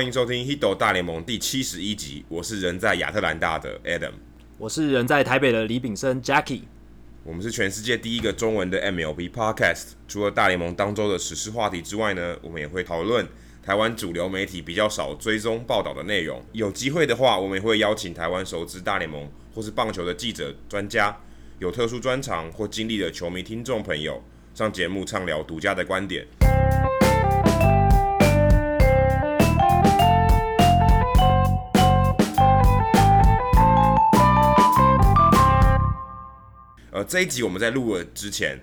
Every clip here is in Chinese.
欢迎收听《Hito 大联盟》第七十一集。我是人在亚特兰大的 Adam，我是人在台北的李炳生 Jackie。我们是全世界第一个中文的 MLB Podcast。除了大联盟当周的时事话题之外呢，我们也会讨论台湾主流媒体比较少追踪报道的内容。有机会的话，我们也会邀请台湾熟知大联盟或是棒球的记者、专家，有特殊专长或经历的球迷听众朋友上节目畅聊独家的观点。呃，这一集我们在录了之前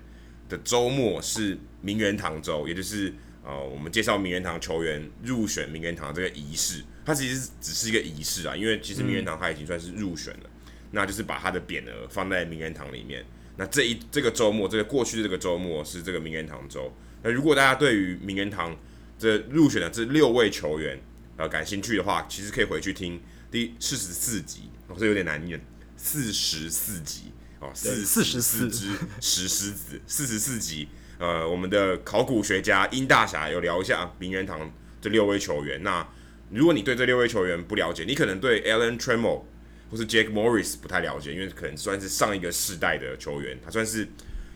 的周末是名人堂周，也就是呃，我们介绍名人堂球员入选名人堂这个仪式。它其实只是一个仪式啊，因为其实名人堂它已经算是入选了，嗯、那就是把他的匾额放在名人堂里面。那这一这个周末，这个过去的这个周末是这个名人堂周。那如果大家对于名人堂这入选的这六位球员呃感兴趣的话，其实可以回去听第四十四集，哦，这有点难念，四十四集。哦，四四十四只石 狮子，四十四集。呃，我们的考古学家殷大侠有聊一下名人堂这六位球员。那如果你对这六位球员不了解，你可能对 Alan Trammell 或是 Jake Morris 不太了解，因为可能算是上一个世代的球员，他算是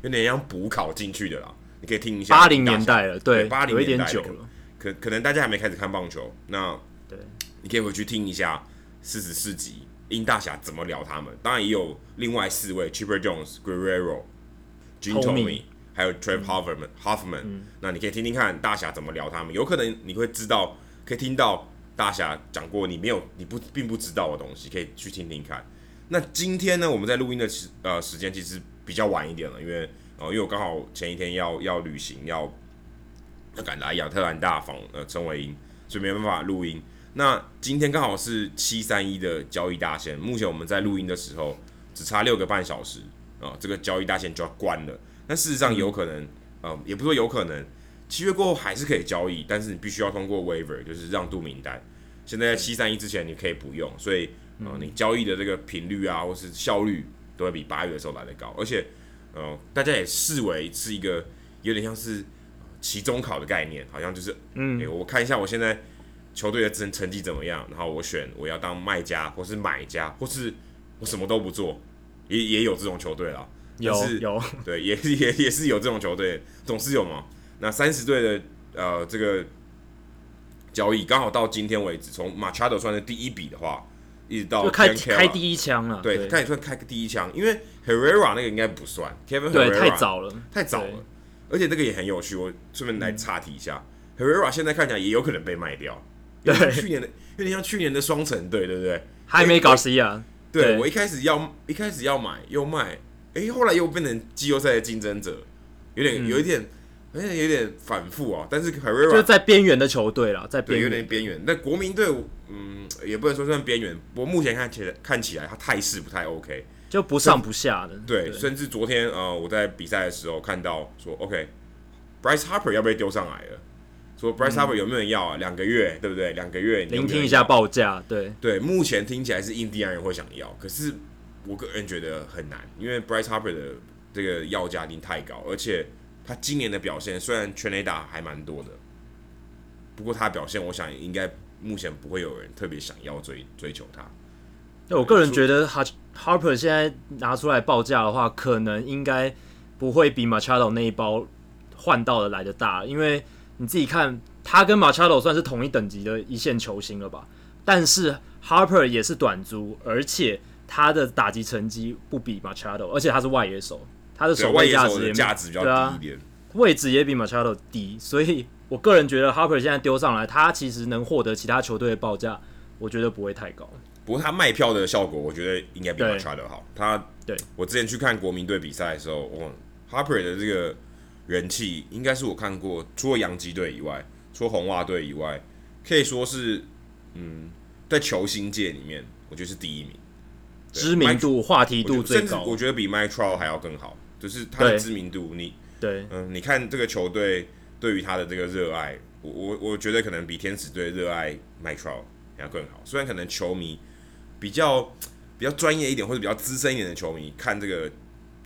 有点像补考进去的啦。你可以听一下，八零年代了，对，八零年代有一点久了。可可能大家还没开始看棒球，那对，你可以回去听一下四十四集。殷大侠怎么聊他们？当然也有另外四位：Chipper Jones、Guerrero、Jim Thome，还有 Trevor Hoffman。Hoffman，那你可以听听看大侠怎么聊他们。有可能你会知道，可以听到大侠讲过你没有、你不并不知道的东西，可以去听听看。那今天呢，我们在录音的时呃时间其实比较晚一点了，因为呃因为我刚好前一天要要旅行，要要赶来亚特兰大访呃陈伟英，所以没办法录音。那今天刚好是七三一的交易大限，目前我们在录音的时候只差六个半小时啊，这个交易大限就要关了。那事实上有可能，呃，也不是说有可能，七月过后还是可以交易，但是你必须要通过 waiver，就是让渡名单。现在在七三一之前你可以不用，所以呃，你交易的这个频率啊，或是效率都会比八月的时候来得高。而且呃，大家也视为是一个有点像是期中考的概念，好像就是嗯、欸，我看一下我现在。球队的成成绩怎么样？然后我选我要当卖家，或是买家，或是我什么都不做，也也有这种球队啦。有是有 对，也 也也是有这种球队，总是有嘛。那三十队的呃这个交易刚好到今天为止，从 Machado 算是第一笔的话，一直到开开第一枪了。对，看你算开个第一枪，因为 Herrera 那个应该不算，Kevin 对太早了，太早了。而且这个也很有趣，我顺便来岔题一下、嗯、，Herrera 现在看起来也有可能被卖掉。对，去年的有点像去年的双城队，对不对？还没搞 C 啊！对，我一开始要一开始要买又卖，哎，后来又变成季后赛的竞争者，有点有一点，好像有点反复啊。但是就在边缘的球队了，在边缘有点边缘。那国民队，嗯，也不能说算边缘，我目前看起来看起来他态势不太 OK，就不上不下的。对，甚至昨天呃，我在比赛的时候看到说，OK，Bryce Harper 要被丢上来了。说 Bryce Harper 有没有人要啊？两个月，对不对？两个月，聆听一下报价。对对，目前听起来是印第安人会想要，可是我个人觉得很难，因为 Bryce Harper 的这个要价已经太高，而且他今年的表现虽然全垒打还蛮多的，不过他的表现，我想应该目前不会有人特别想要追追求他。那我个人觉得，Harper 现在拿出来报价的话，可能应该不会比 Machado 那一包换到的来的大，因为。你自己看，他跟 Machado 算是同一等级的一线球星了吧？但是 Harper 也是短租，而且他的打击成绩不比 Machado，而且他是外野手，他的守备价值也价值比较低一点，啊，位置也比 Machado 低，所以我个人觉得 Harper 现在丢上来，他其实能获得其他球队的报价，我觉得不会太高。不过他卖票的效果，我觉得应该比 Machado 好。他对我之前去看国民队比赛的时候，哦，Harper 的这个。人气应该是我看过，除了洋基队以外，除了红袜队以外，可以说是，嗯，在球星界里面，我觉得是第一名，知名度、话题度最高，甚至我觉得比 Mike Trout 还要更好，就是他的知名度，你对，嗯，你看这个球队对于他的这个热爱，我我我觉得可能比天使队热爱 Mike Trout 还要更好，虽然可能球迷比较比较专业一点或者比较资深一点的球迷看这个。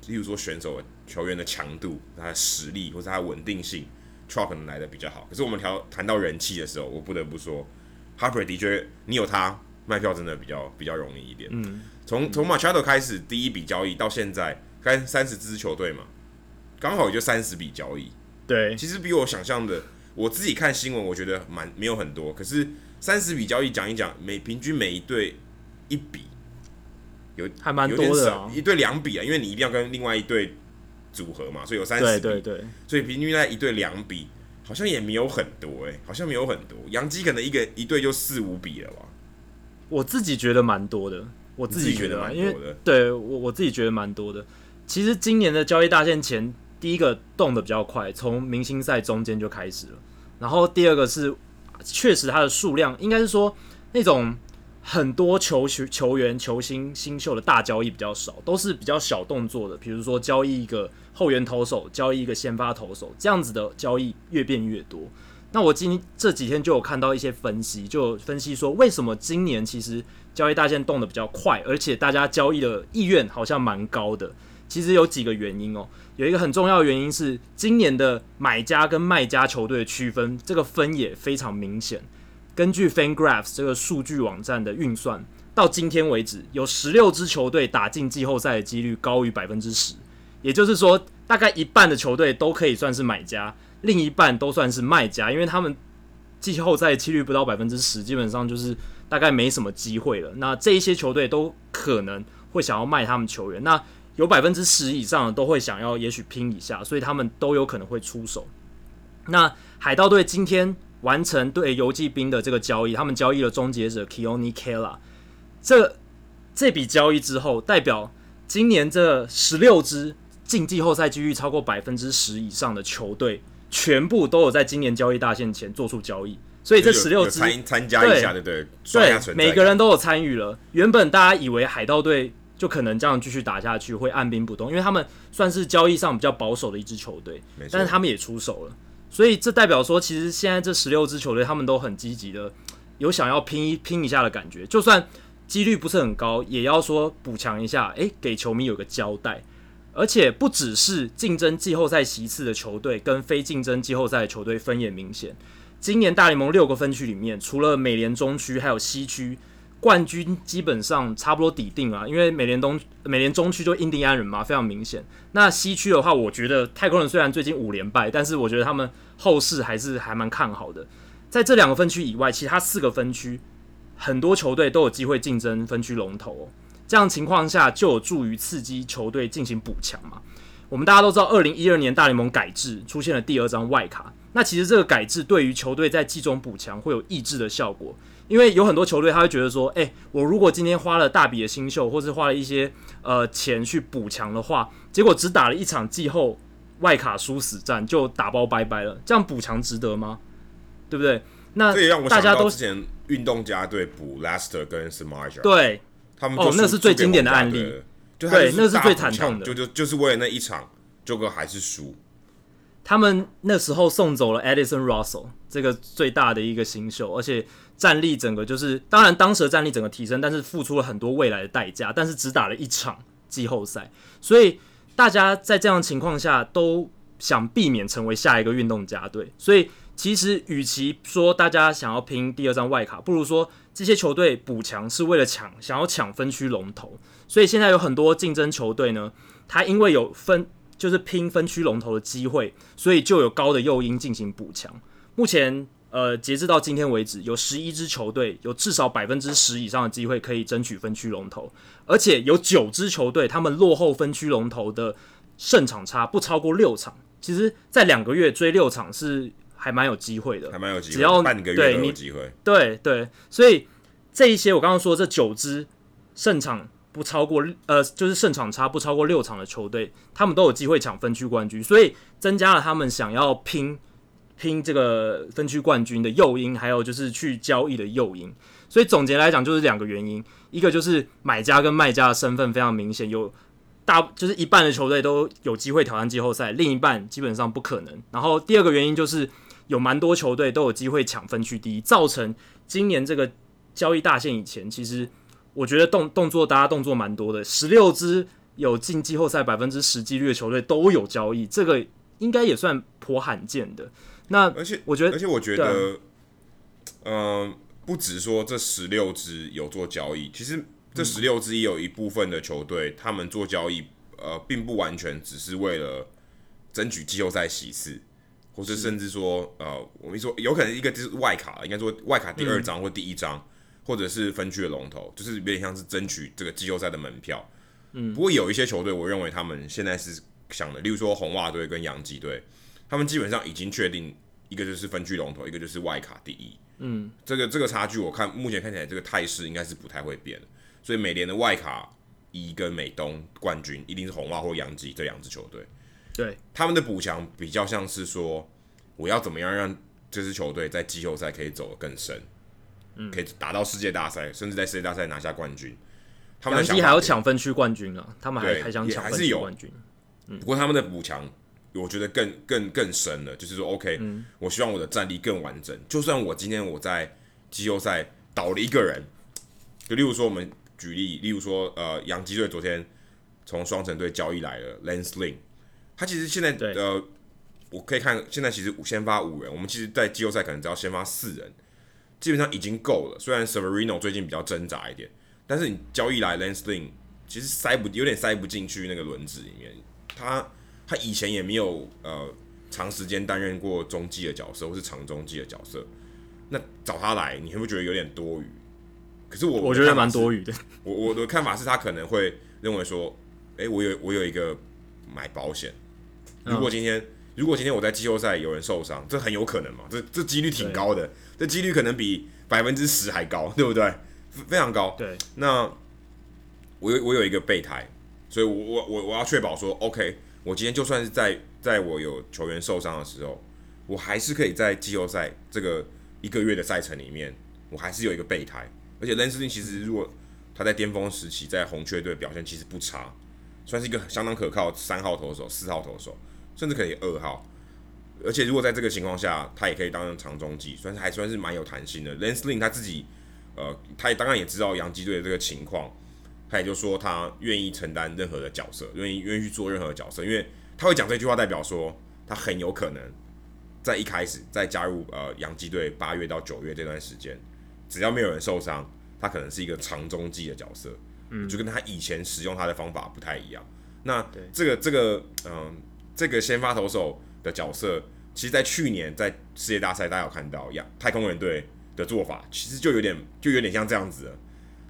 例如说选手球员的强度、他的实力或者他的稳定性，Trout 可能来的比较好。可是我们调谈到人气的时候，我不得不说 Harper 的确，你有他卖票真的比较比较容易一点。嗯，从从 Machado 开始第一笔交易到现在，该三十支球队嘛，刚好也就三十笔交易。对，其实比我想象的，我自己看新闻，我觉得蛮没有很多。可是三十笔交易讲一讲，每平均每一队一笔，有还蛮多的、啊，一对两笔啊，因为你一定要跟另外一队组合嘛，所以有三十笔，对对对，所以平均在一对两笔。好像也没有很多哎、欸，好像没有很多。杨基可能一个一队就四五笔了吧？我自己觉得蛮多的，我自己觉得，蛮多的对我我自己觉得蛮多的。其实今年的交易大限前，第一个动的比较快，从明星赛中间就开始了。然后第二个是，确实它的数量应该是说那种很多球球球员、球星、新秀的大交易比较少，都是比较小动作的，比如说交易一个。后援投手交易一个先发投手，这样子的交易越变越多。那我今这几天就有看到一些分析，就分析说为什么今年其实交易大限动得比较快，而且大家交易的意愿好像蛮高的。其实有几个原因哦，有一个很重要的原因是今年的买家跟卖家球队的区分，这个分也非常明显。根据 FanGraphs 这个数据网站的运算，到今天为止，有十六支球队打进季后赛的几率高于百分之十。也就是说，大概一半的球队都可以算是买家，另一半都算是卖家，因为他们季后赛几率不到百分之十，基本上就是大概没什么机会了。那这一些球队都可能会想要卖他们球员，那有百分之十以上的都会想要，也许拼一下，所以他们都有可能会出手。那海盗队今天完成对游击兵的这个交易，他们交易了终结者 Kioni Kela，这这笔交易之后，代表今年这十六支。进季后赛几率超过百分之十以上的球队，全部都有在今年交易大限前做出交易，所以这十六支参参加一下对，对对，对，每个人都有参与了。原本大家以为海盗队就可能这样继续打下去，会按兵不动，因为他们算是交易上比较保守的一支球队，但是他们也出手了，所以这代表说，其实现在这十六支球队他们都很积极的，有想要拼一拼一下的感觉，就算几率不是很高，也要说补强一下，诶，给球迷有个交代。而且不只是竞争季后赛席次的球队跟非竞争季后赛的球队分野明显。今年大联盟六个分区里面，除了美联中区还有西区，冠军基本上差不多底定啊。因为美联东、美联中区就印第安人嘛，非常明显。那西区的话，我觉得太空人虽然最近五连败，但是我觉得他们后市还是还蛮看好的。在这两个分区以外，其他四个分区很多球队都有机会竞争分区龙头哦。这样情况下就有助于刺激球队进行补强嘛。我们大家都知道，二零一二年大联盟改制出现了第二张外卡。那其实这个改制对于球队在季中补强会有抑制的效果，因为有很多球队他会觉得说，哎，我如果今天花了大笔的新秀，或是花了一些呃钱去补强的话，结果只打了一场季后外卡殊死战就打包拜拜了，这样补强值得吗？对不对？那大家都之前运动家队补 Lester 跟 Samardzija 对。他们哦，那是最经典的案例，对，那是最惨痛的，就就就是为了那一场，结果还是输。他们那时候送走了 Addison Russell 这个最大的一个新秀，而且战力整个就是，当然当时的战力整个提升，但是付出了很多未来的代价，但是只打了一场季后赛，所以大家在这样的情况下都想避免成为下一个运动家队，所以其实与其说大家想要拼第二张外卡，不如说。这些球队补强是为了抢，想要抢分区龙头，所以现在有很多竞争球队呢，他因为有分，就是拼分区龙头的机会，所以就有高的诱因进行补强。目前，呃，截至到今天为止，有十一支球队有至少百分之十以上的机会可以争取分区龙头，而且有九支球队他们落后分区龙头的胜场差不超过六场。其实，在两个月追六场是。还蛮有机会的，还蛮有机会，只要半个月都有机会。对对，所以这一些我刚刚说这九支胜场不超过呃，就是胜场差不超过六场的球队，他们都有机会抢分区冠军，所以增加了他们想要拼拼这个分区冠军的诱因，还有就是去交易的诱因。所以总结来讲，就是两个原因：一个就是买家跟卖家的身份非常明显，有大就是一半的球队都有机会挑战季后赛，另一半基本上不可能。然后第二个原因就是。有蛮多球队都有机会抢分区第一，造成今年这个交易大限以前，其实我觉得动动作大家动作蛮多的，十六支有进季后赛百分之十几率的球队都有交易，这个应该也算颇罕见的。那而且我觉得，而且我觉得，嗯、呃，不止说这十六支有做交易，其实这十六支也有一部分的球队，嗯、他们做交易，呃，并不完全只是为了争取季后赛席次，或是甚至说，呃，我们说有可能一个就是外卡，应该说外卡第二张或第一张，嗯、或者是分区的龙头，就是有点像是争取这个季后赛的门票。嗯，不过有一些球队，我认为他们现在是想的，例如说红袜队跟洋基队，他们基本上已经确定。一个就是分区龙头，一个就是外卡第一。嗯，这个这个差距，我看目前看起来这个态势应该是不太会变的。所以美联的外卡一跟美东冠军一定是红袜或洋基这两支球队。对，他们的补强比较像是说，我要怎么样让这支球队在季后赛可以走得更深，嗯，可以打到世界大赛，甚至在世界大赛拿下冠军。他们洋基还要抢分区冠军啊，他们还还想抢分区冠军。嗯，不过他们的补强。我觉得更更更深了，就是说，OK，、嗯、我希望我的战力更完整。就算我今天我在季后赛倒了一个人，就例如说，我们举例，例如说，呃，洋基队昨天从双城队交易来了 Lance Lynn，他其实现在呃，我可以看现在其实先发五人，我们其实，在季后赛可能只要先发四人，基本上已经够了。虽然 Severino 最近比较挣扎一点，但是你交易来 Lance Lynn，其实塞不有点塞不进去那个轮子里面，他。他以前也没有呃长时间担任过中继的角色，或是长中继的角色。那找他来，你会不会觉得有点多余？可是我我觉得蛮多余的。我我的看法是他可能会认为说，哎、欸，我有我有一个买保险。如果今天、嗯、如果今天我在季后赛有人受伤，这很有可能嘛？这这几率挺高的，这几率可能比百分之十还高，对不对？非常高。对。那我有我有一个备胎，所以我我我我要确保说，OK。我今天就算是在在我有球员受伤的时候，我还是可以在季后赛这个一个月的赛程里面，我还是有一个备胎。而且 Lance Lynn 其实如果他在巅峰时期在红雀队表现其实不差，算是一个相当可靠三号投手、四号投手，甚至可以二号。而且如果在这个情况下，他也可以当成长中继，算是还算是蛮有弹性的。Lance Lynn 他自己呃，他也当然也知道洋基队的这个情况。他也就说他愿意承担任何的角色，愿意愿意去做任何的角色，因为他会讲这句话，代表说他很有可能在一开始在加入呃洋基队八月到九月这段时间，只要没有人受伤，他可能是一个长中继的角色，嗯，就跟他以前使用他的方法不太一样。那这个这个嗯、呃、这个先发投手的角色，其实，在去年在世界大赛大家有看到，呀，太空人队的做法其实就有点就有点像这样子了。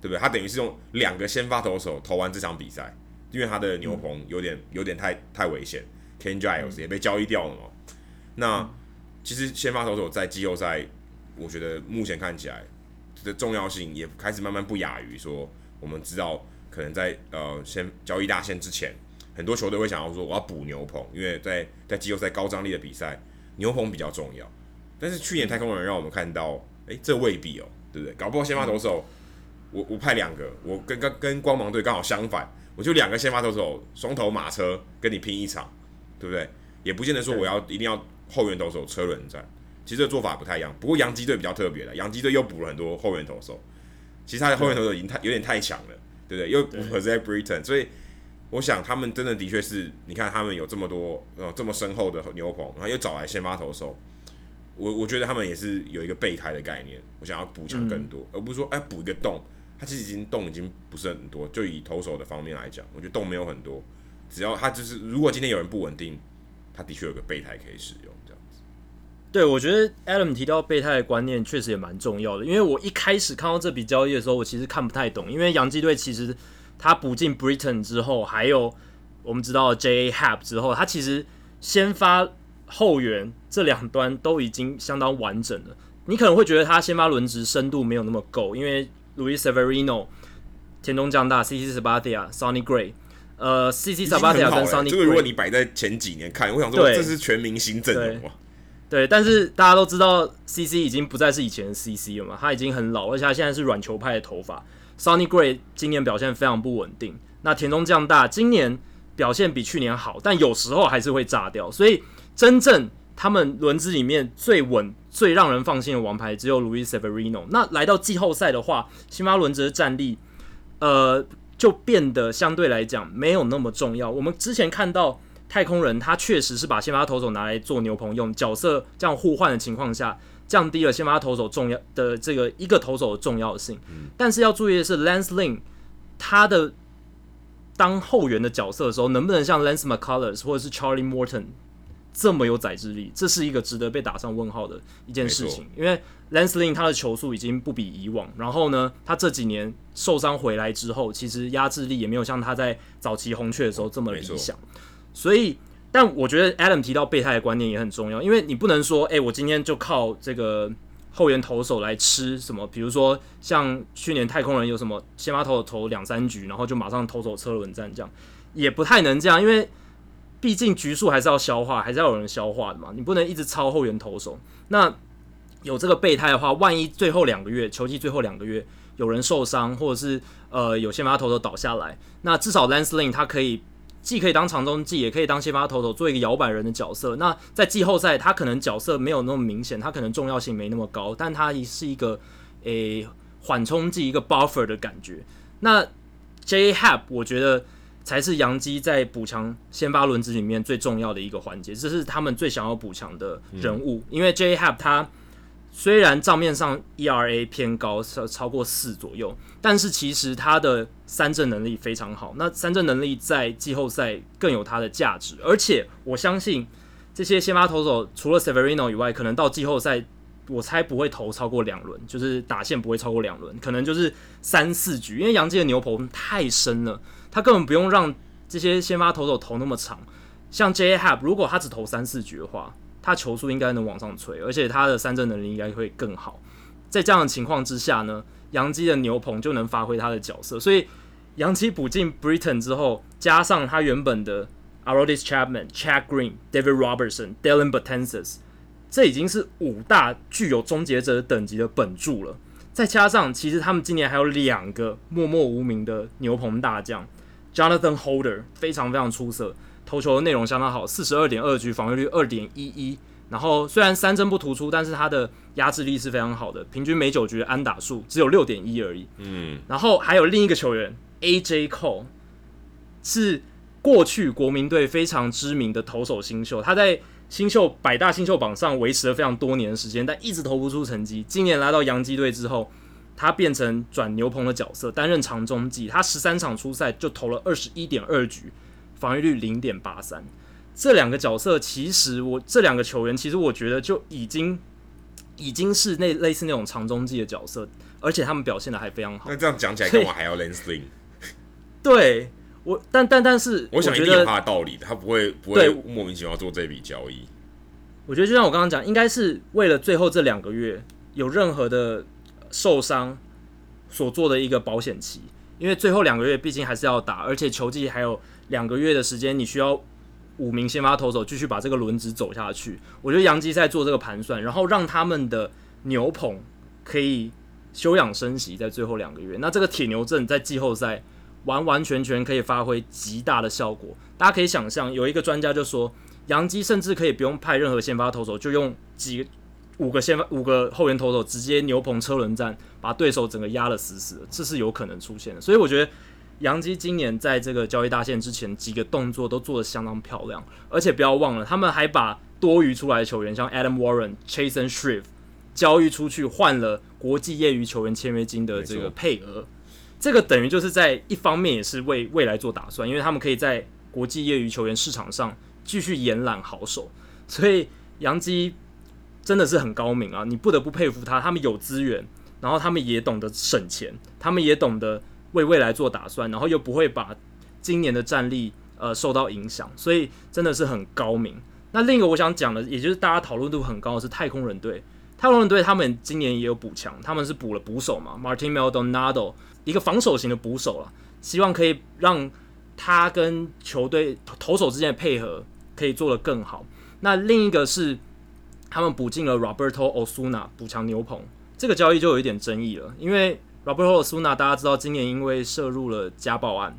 对不对？他等于是用两个先发投手投完这场比赛，因为他的牛棚有点有点太太危险，Ken Giles 也被交易掉了嘛。那其实先发投手在季后赛，我觉得目前看起来的重要性也开始慢慢不亚于说，我们知道可能在呃先交易大限之前，很多球队会想要说我要补牛棚，因为在在季后赛高张力的比赛，牛棚比较重要。但是去年太空人让我们看到，诶，这未必哦，对不对？搞不好先发投手。我我派两个，我跟跟跟光芒队刚好相反，我就两个先发投手双头马车跟你拼一场，对不对？也不见得说我要一定要后援投手车轮战，其实这个做法不太一样。不过洋基队比较特别的，洋基队又补了很多后援投手，其实他的后援投手已经太有点太强了，对不对？又补了 Jose Britton，所以我想他们真的的确是，你看他们有这么多呃这么深厚的牛棚，然后又找来先发投手。我我觉得他们也是有一个备胎的概念，我想要补强更多，嗯、而不是说哎补一个洞。他其实已经洞已经不是很多，就以投手的方面来讲，我觉得洞没有很多。只要他就是，如果今天有人不稳定，他的确有个备胎可以使用这样子。对，我觉得 Adam 提到备胎的观念确实也蛮重要的，因为我一开始看到这笔交易的时候，我其实看不太懂，因为洋基队其实他补进 Britton 之后，还有我们知道 J.A. Happ 之后，他其实先发后援这两端都已经相当完整了。你可能会觉得他先发轮值深度没有那么够，因为 Luis Severino、田中将大、CC Sabathia、Sonny Gray，呃，CC Sabathia 跟 Sonny Gray，这个如果你摆在前几年看，我想说这是全明星阵容啊。对，但是大家都知道，CC 已经不再是以前的 CC 了嘛，他已经很老，而且他现在是软球派的头发。Sonny Gray 今年表现非常不稳定，那田中将大今年表现比去年好，但有时候还是会炸掉，所以真正。他们轮子里面最稳、最让人放心的王牌只有 Luis Severino。那来到季后赛的话，辛巴轮子的战力，呃，就变得相对来讲没有那么重要。我们之前看到太空人，他确实是把先发投手拿来做牛棚用，角色这样互换的情况下，降低了先发投手重要的这个一个投手的重要性。但是要注意的是，Lance Lynn 他的当后援的角色的时候，能不能像 Lance McCullers 或者是 Charlie Morton 这么有宰制力？这是一个值得被打上问号的一件事情。因为 Lance Lynn 他的球速已经不比以往，然后呢，他这几年受伤回来之后，其实压制力也没有像他在早期红雀的时候这么理想。所以，但我觉得 Adam 提到备胎的观念也很重要，因为你不能说，哎、欸，我今天就靠这个后援投手来吃什么，比如说像去年太空人有什么先发投手投两三局，然后就马上投手车轮战这样，也不太能这样，因为毕竟局数还是要消化，还是要有人消化的嘛，你不能一直超后援投手。那有这个备胎的话，万一最后两个月球季最后两个月有人受伤，或者是呃有先发投手倒下来，那至少 Lance Lynn 他可以。既可以当长中继，也可以当先发投手，做一个摇摆人的角色。那在季后赛，他可能角色没有那么明显，他可能重要性没那么高，但他是一个诶缓冲剂，一个 buffer 的感觉。那 J Happ 我觉得才是杨基在补强先发轮子里面最重要的一个环节，这是他们最想要补强的人物，嗯、因为 J.A. Happ 他。虽然账面上 ERA 偏高，超超过四左右，但是其实他的三振能力非常好。那三振能力在季后赛更有它的价值，而且我相信这些先发投手除了 Severino 以外，可能到季后赛我猜不会投超过两轮，就是打线不会超过两轮，可能就是三四局。因为杨基的牛棚太深了，他根本不用让这些先发投手投那么长。像 J. Happ，如果他只投三四局的话。他球速应该能往上吹，而且他的三振能力应该会更好。在这样的情况之下呢，杨基的牛棚就能发挥他的角色。所以，杨基补进 Britton 之后，加上他原本的 a r o d i s Chapman、Chad Green、David Robertson、Dylan Betances，这已经是五大具有终结者等级的本柱了。再加上，其实他们今年还有两个默默无名的牛棚大将，Jonathan Holder 非常非常出色。投球的内容相当好，四十二点二局，防御率二点一一。然后虽然三针不突出，但是他的压制力是非常好的，平均每九局的安打数只有六点一而已。嗯，然后还有另一个球员 AJ Cole，是过去国民队非常知名的投手新秀，他在新秀百大新秀榜上维持了非常多年的时间，但一直投不出成绩。今年来到洋基队之后，他变成转牛棚的角色，担任长中继。他十三场出赛就投了二十一点二局。防御率零点八三，这两个角色其实我这两个球员其实我觉得就已经已经是那类似那种长中继的角色，而且他们表现的还非常好。那这样讲起来，干嘛还要 Lynn？对我，但但但是我，我想一定有他的道理的，他不会不会莫名其妙做这笔交易。我觉得就像我刚刚讲，应该是为了最后这两个月有任何的受伤所做的一个保险期，因为最后两个月毕竟还是要打，而且球季还有。两个月的时间，你需要五名先发投手继续把这个轮值走下去。我觉得洋基在做这个盘算，然后让他们的牛棚可以休养生息，在最后两个月。那这个铁牛阵在季后赛完完全全可以发挥极大的效果。大家可以想象，有一个专家就说，洋基甚至可以不用派任何先发投手，就用几五个先发五个后援投手直接牛棚车轮战，把对手整个压得死死的，这是有可能出现的。所以我觉得。杨基今年在这个交易大限之前几个动作都做得相当漂亮，而且不要忘了，他们还把多余出来的球员，像 Adam Warren、Chasen Shreve 交易出去，换了国际业余球员签约金的这个配额。这个等于就是在一方面也是为未来做打算，因为他们可以在国际业余球员市场上继续延揽好手。所以杨基真的是很高明啊，你不得不佩服他。他们有资源，然后他们也懂得省钱，他们也懂得。为未来做打算，然后又不会把今年的战力呃受到影响，所以真的是很高明。那另一个我想讲的，也就是大家讨论度很高的是太空人队。太空人队他们今年也有补强，他们是补了捕手嘛，Martin Maldonado 一个防守型的捕手了，希望可以让他跟球队投手之间的配合可以做得更好。那另一个是他们补进了 Roberto Osuna 补强牛棚，这个交易就有一点争议了，因为。Roberto Osuna，大家知道，今年因为涉入了家暴案，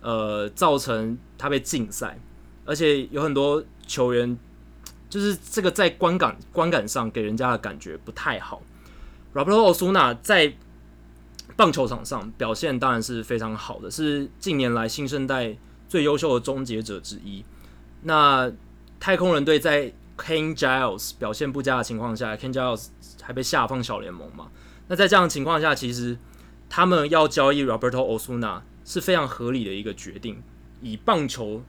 呃，造成他被禁赛，而且有很多球员，就是这个在观感观感上给人家的感觉不太好。Roberto Osuna 在棒球场上表现当然是非常好的，是近年来新生代最优秀的终结者之一。那太空人队在 Ken Giles 表现不佳的情况下，Ken Giles 还被下放小联盟嘛？那在这样的情况下，其实他们要交易 Roberto Osuna 是非常合理的一个决定。以棒球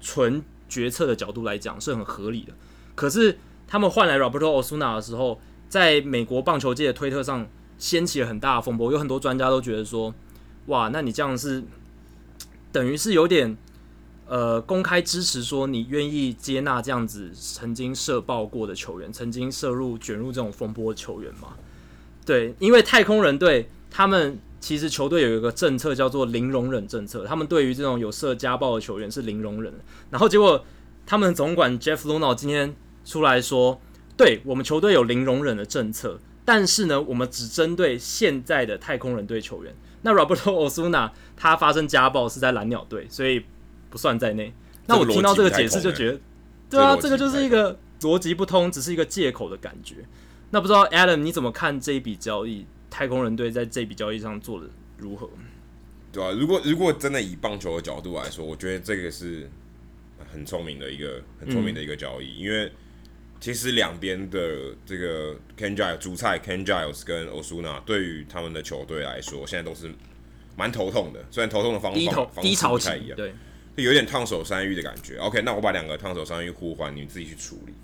纯决策的角度来讲，是很合理的。可是他们换来 Roberto Osuna 的时候，在美国棒球界的推特上掀起了很大的风波，有很多专家都觉得说：“哇，那你这样是等于是有点呃公开支持说你愿意接纳这样子曾经涉爆过的球员，曾经涉入卷入这种风波球员吗？”对，因为太空人队他们。其实球队有一个政策叫做零容忍政策，他们对于这种有涉家暴的球员是零容忍。然后结果他们总管 Jeff Luno 今天出来说，对我们球队有零容忍的政策，但是呢，我们只针对现在的太空人队球员。那 Roberto Osuna 他发生家暴是在蓝鸟队，所以不算在内。那我听到这个解释就觉得，对啊，这个就是一个逻辑不通，只是一个借口的感觉。那不知道 Adam 你怎么看这一笔交易？太空人队在这笔交易上做的如何？对啊，如果如果真的以棒球的角度来说，我觉得这个是很聪明的一个很聪明的一个交易，嗯、因为其实两边的这个 Ken Giles 主菜 Ken Giles 跟 Osuna 对于他们的球队来说，现在都是蛮头痛的。虽然头痛的方法方低潮不太一样，对，就有点烫手山芋的感觉。OK，那我把两个烫手山芋互换，你们自己去处理。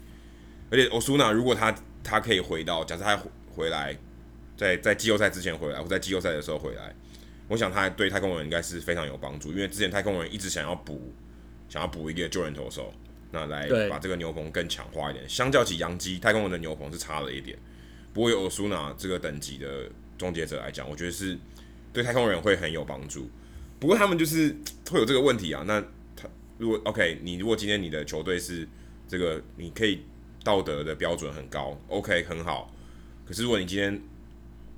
而且 Osuna 如果他他可以回到，假设他回来。在在季后赛之前回来，或在季后赛的时候回来，我想他对太空人应该是非常有帮助，因为之前太空人一直想要补，想要补一个救援投手，那来把这个牛棚更强化一点。相较起洋基，太空人的牛棚是差了一点。不过有欧苏纳这个等级的终结者来讲，我觉得是对太空人会很有帮助。不过他们就是会有这个问题啊。那他如果 OK，你如果今天你的球队是这个，你可以道德的标准很高，OK 很好。可是如果你今天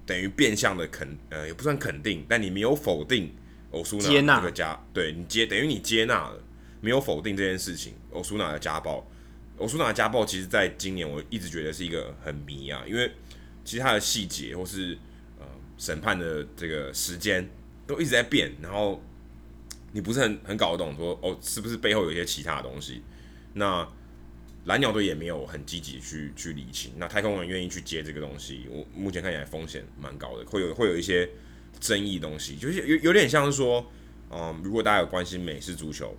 等于变相的肯，呃，也不算肯定，但你没有否定欧苏纳这个家，对你接等于你接纳了，没有否定这件事情。欧苏纳的家暴，欧苏纳的家暴，其实在今年我一直觉得是一个很迷啊，因为其实他的细节或是呃审判的这个时间都一直在变，然后你不是很很搞得懂说哦，是不是背后有一些其他的东西？那。蓝鸟队也没有很积极去去理清，那太空人愿意去接这个东西，我目前看起来风险蛮高的，会有会有一些争议东西，就是有有点像是说，嗯，如果大家有关心美式足球，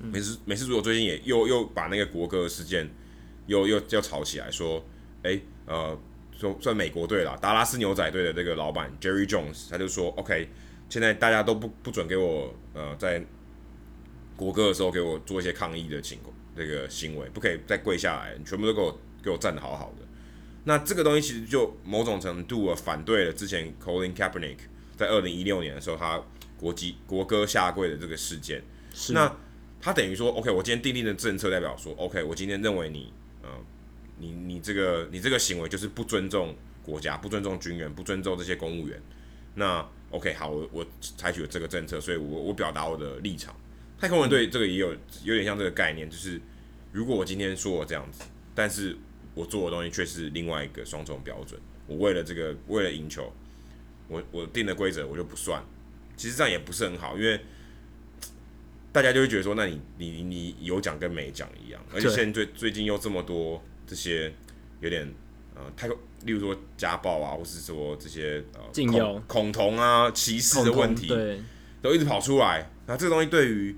美式美式足球最近也又又把那个国歌事件又又又吵起来，说，哎、欸，呃，说算美国队啦，达拉斯牛仔队的这个老板 Jerry Jones，他就说，OK，现在大家都不不准给我呃在国歌的时候给我做一些抗议的情况。这个行为不可以再跪下来，你全部都给我给我站得好好的。那这个东西其实就某种程度反对了之前 Colin Kaepernick 在二零一六年的时候他国籍国歌下跪的这个事件。是。那他等于说，OK，我今天订定的政策代表说，OK，我今天认为你，呃，你你这个你这个行为就是不尊重国家，不尊重军人，不尊重这些公务员。那 OK，好，我我采取了这个政策，所以我我表达我的立场。太空人队这个也有有点像这个概念，就是如果我今天说我这样子，但是我做的东西却是另外一个双重标准。我为了这个，为了赢球，我我定的规则我就不算。其实这样也不是很好，因为大家就会觉得说，那你你你有奖跟没奖一样。而且现在最最近又这么多这些有点呃太空，例如说家暴啊，或是说这些呃恐恐同啊、歧视的问题，对，都一直跑出来。那这个东西对于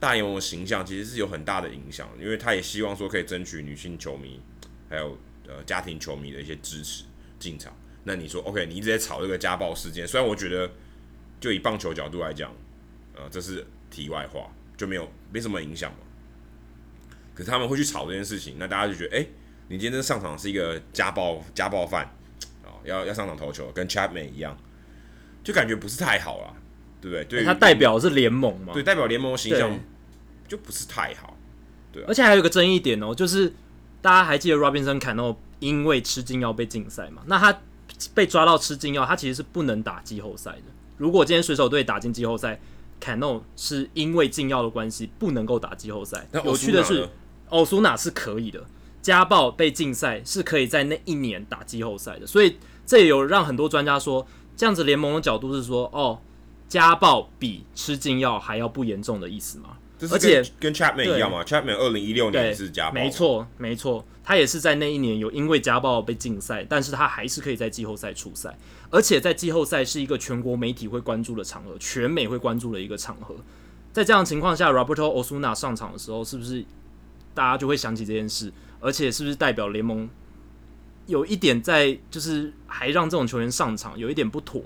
大联盟的形象其实是有很大的影响，因为他也希望说可以争取女性球迷，还有呃家庭球迷的一些支持进场。那你说 OK，你一直在炒这个家暴事件，虽然我觉得就以棒球角度来讲，呃，这是题外话，就没有没什么影响嘛。可是他们会去炒这件事情，那大家就觉得，哎、欸，你今天上场是一个家暴家暴犯啊，要要上场投球，跟 Chapman 一样，就感觉不是太好啦，对不对？对，他代表是联盟嘛，对，代表联盟形象。就不是太好，对、啊，而且还有一个争议点哦，就是大家还记得 Robinson Cano 因为吃禁药被禁赛嘛？那他被抓到吃禁药，他其实是不能打季后赛的。如果今天水手队打进季后赛，Cano 是因为禁药的关系不能够打季后赛。有趣的是，奥苏纳是可以的，家暴被禁赛是可以在那一年打季后赛的。所以这也有让很多专家说，这样子联盟的角度是说，哦，家暴比吃禁药还要不严重的意思吗？而且跟 Chapman 一样嘛，Chapman 二零一六年也是家暴，没错没错，他也是在那一年有因为家暴被禁赛，但是他还是可以在季后赛出赛，而且在季后赛是一个全国媒体会关注的场合，全美会关注的一个场合，在这样的情况下，Roberto Osuna 上场的时候，是不是大家就会想起这件事？而且是不是代表联盟有一点在就是还让这种球员上场有一点不妥？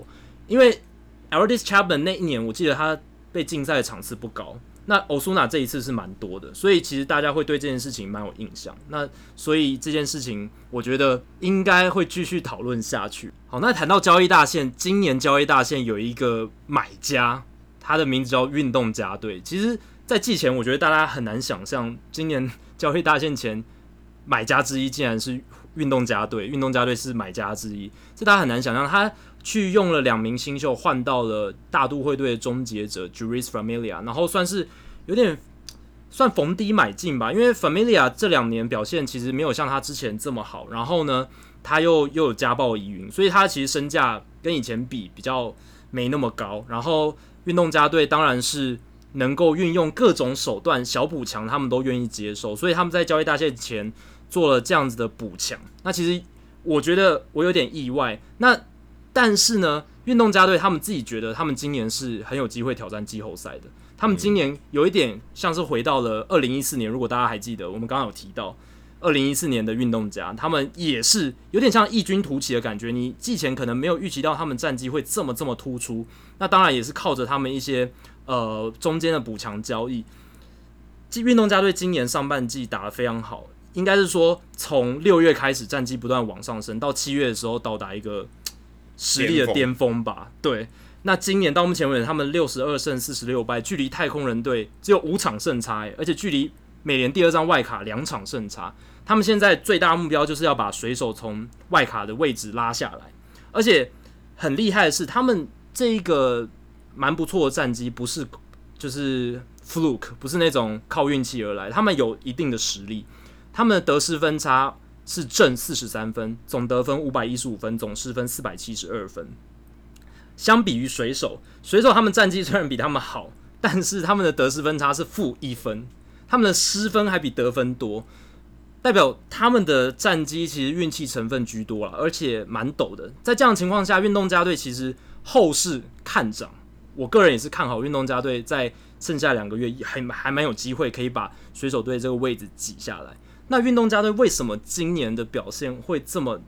因为 l d i s Chapman 那一年我记得他被禁赛的场次不高。那欧苏纳这一次是蛮多的，所以其实大家会对这件事情蛮有印象。那所以这件事情，我觉得应该会继续讨论下去。好，那谈到交易大线，今年交易大线有一个买家，他的名字叫运动家队。其实，在季前，我觉得大家很难想象，今年 交易大线前买家之一竟然是运动家队。运动家队是买家之一，这大家很难想象。他去用了两名新秀换到了大都会队的终结者 Jeurys Familia，然后算是有点算逢低买进吧，因为 Familia 这两年表现其实没有像他之前这么好，然后呢，他又又有家暴疑云，所以他其实身价跟以前比比较没那么高。然后运动家队当然是能够运用各种手段小补强，他们都愿意接受，所以他们在交易大限前做了这样子的补强。那其实我觉得我有点意外，那。但是呢，运动家队他们自己觉得，他们今年是很有机会挑战季后赛的。他们今年有一点像是回到了二零一四年，如果大家还记得，我们刚刚有提到二零一四年的运动家，他们也是有点像异军突起的感觉。你季前可能没有预期到他们战绩会这么这么突出，那当然也是靠着他们一些呃中间的补强交易。运动家队今年上半季打得非常好，应该是说从六月开始战绩不断往上升，到七月的时候到达一个。实力的巅峰吧，对。那今年到目前为止，他们六十二胜四十六败，距离太空人队只有五场胜差，而且距离美联第二张外卡两场胜差。他们现在最大目标就是要把水手从外卡的位置拉下来，而且很厉害的是，他们这一个蛮不错的战绩，不是就是 fluke，不是那种靠运气而来，他们有一定的实力，他们的得失分差。是正四十三分，总得分五百一十五分，总失分四百七十二分。相比于水手，水手他们战绩虽然比他们好，但是他们的得失分差是负一分，他们的失分还比得分多，代表他们的战绩其实运气成分居多了，而且蛮陡的。在这样情况下，运动家队其实后市看涨，我个人也是看好运动家队在剩下两个月还还蛮有机会可以把水手队这个位置挤下来。那运动家队为什么今年的表现会这么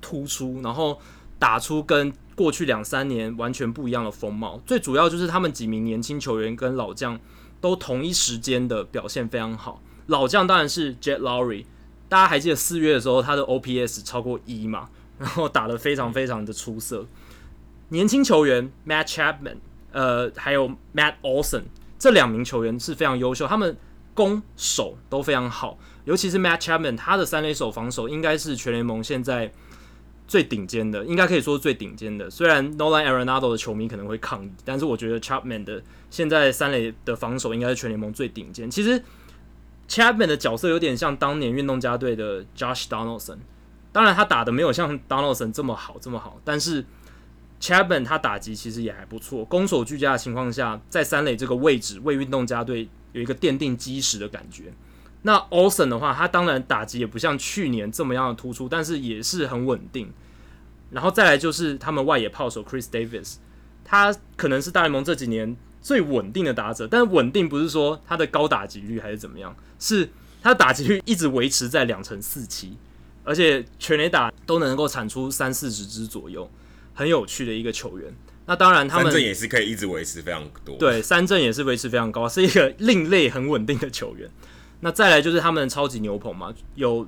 突出，然后打出跟过去两三年完全不一样的风貌？最主要就是他们几名年轻球员跟老将都同一时间的表现非常好。老将当然是 Jed Lowrie，大家还记得四月的时候他的 OPS 超过一嘛，然后打得非常非常的出色。年轻球员 Matt Chapman，呃，还有 Matt Olson 这两名球员是非常优秀，他们攻守都非常好。尤其是 Matt Chapman，他的三垒手防守应该是全联盟现在最顶尖的，应该可以说是最顶尖的。虽然 Nolan Arenado 的球迷可能会抗议，但是我觉得 Chapman 的现在三垒的防守应该是全联盟最顶尖。其实 Chapman 的角色有点像当年运动家队的 Josh Donaldson，当然他打的没有像 Donaldson 这么好这么好，但是 Chapman 他打击其实也还不错，攻守俱佳的情况下，在三垒这个位置为运动家队有一个奠定基石的感觉。那 Olsen 的话，他当然打击也不像去年这么样的突出，但是也是很稳定。然后再来就是他们外野炮手 Chris Davis，他可能是大联盟这几年最稳定的打者，但是稳定不是说他的高打击率还是怎么样，是他的打击率一直维持在两成四七，而且全垒打都能够产出三四十支左右，很有趣的一个球员。那当然他们三振也是可以一直维持非常多，对，三振也是维持非常高，是一个另类很稳定的球员。那再来就是他们的超级牛棚嘛，有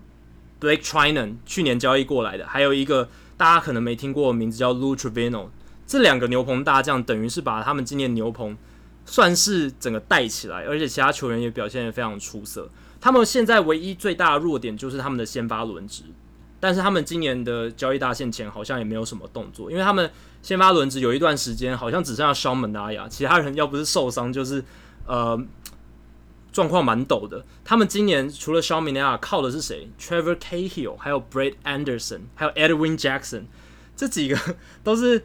Blake Treinen 去年交易过来的，还有一个大家可能没听过的名字叫 Lou Trivino。这两个牛棚大将等于是把他们今年牛棚算是整个带起来，而且其他球员也表现得非常出色。他们现在唯一最大的弱点就是他们的先发轮值，但是他们今年的交易大限前好像也没有什么动作，因为他们先发轮值有一段时间好像只剩下 Sean Manaea，其他人要不是受伤就是呃。状况蛮陡的。他们今年除了小米 nana 靠的是谁？Trevor Cahill，还有 Brett Anderson，还有 Edwin Jackson，这几个都是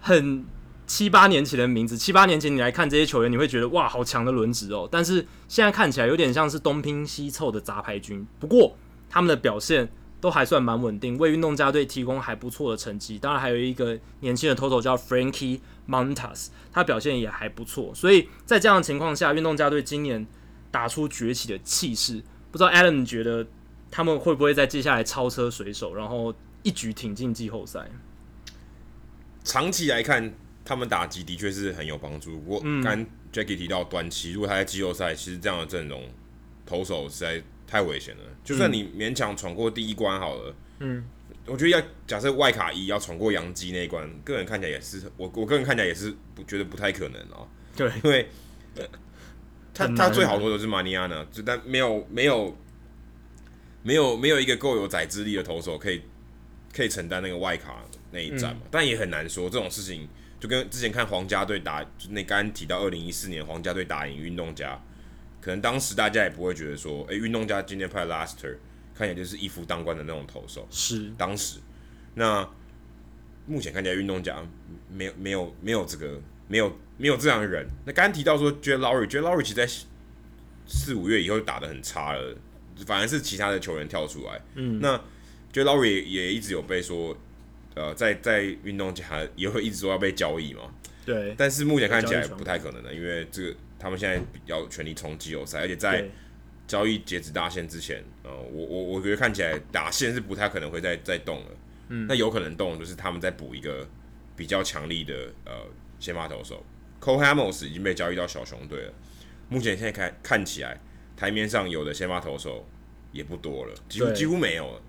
很七八年前的名字，七八年前你来看这些球员，你会觉得哇，好强的轮值哦。但是现在看起来有点像是东拼西凑的杂牌军。不过他们的表现都还算蛮稳定，为运动家队提供还不错的成绩。当然还有一个年轻的投手叫 Frankie Montas，他表现也还不错。所以在这样的情况下，运动家队今年打出崛起的气势。不知道 Alan 你觉得他们会不会在接下来超车水手，然后一举挺进季后赛？长期来看，他们打击的确是很有帮助。不过，刚 Jackie 提到短期，如果他在季后赛，其实这样的阵容投手实在太危险了。就算你勉强闯过第一关好了，嗯，我觉得要假设外卡一要闯过杨基那一关，个人看起来也是我我个人看起来也是不觉得不太可能哦。对，因为他他最好的是马尼亚呢，就但没有没有没有没有一个够有宰制力的投手可以可以承担那个外卡那一战嘛，嗯、但也很难说这种事情，就跟之前看皇家队打，就那刚刚提到二零一四年皇家队打赢运动家，可能当时大家也不会觉得说，哎、欸，运动家今天派 Laster 看起来就是一夫当关的那种投手，是。当时，那目前看起来运动家没有没有没有这个没有没有这样的人。那刚刚提到说 Jed Lowrie，Jed Lowrie 其实在四五月以后打得很差了，反而是其他的球员跳出来，嗯，那 Jed Lowrie 也一直有被说。呃，在在运动家也会一直说要被交易嘛？对。但是目前看起来不太可能的，因为这个他们现在要全力冲季后赛，而且在交易截止大限之前，呃，我我我觉得看起来打线是不太可能会再再动了。嗯。那有可能动就是他们在补一个比较强力的呃先发投手。Cole Hamels 已经被交易到小熊队了。目前现在看看起来台面上有的先发投手也不多了，几乎几乎没有了。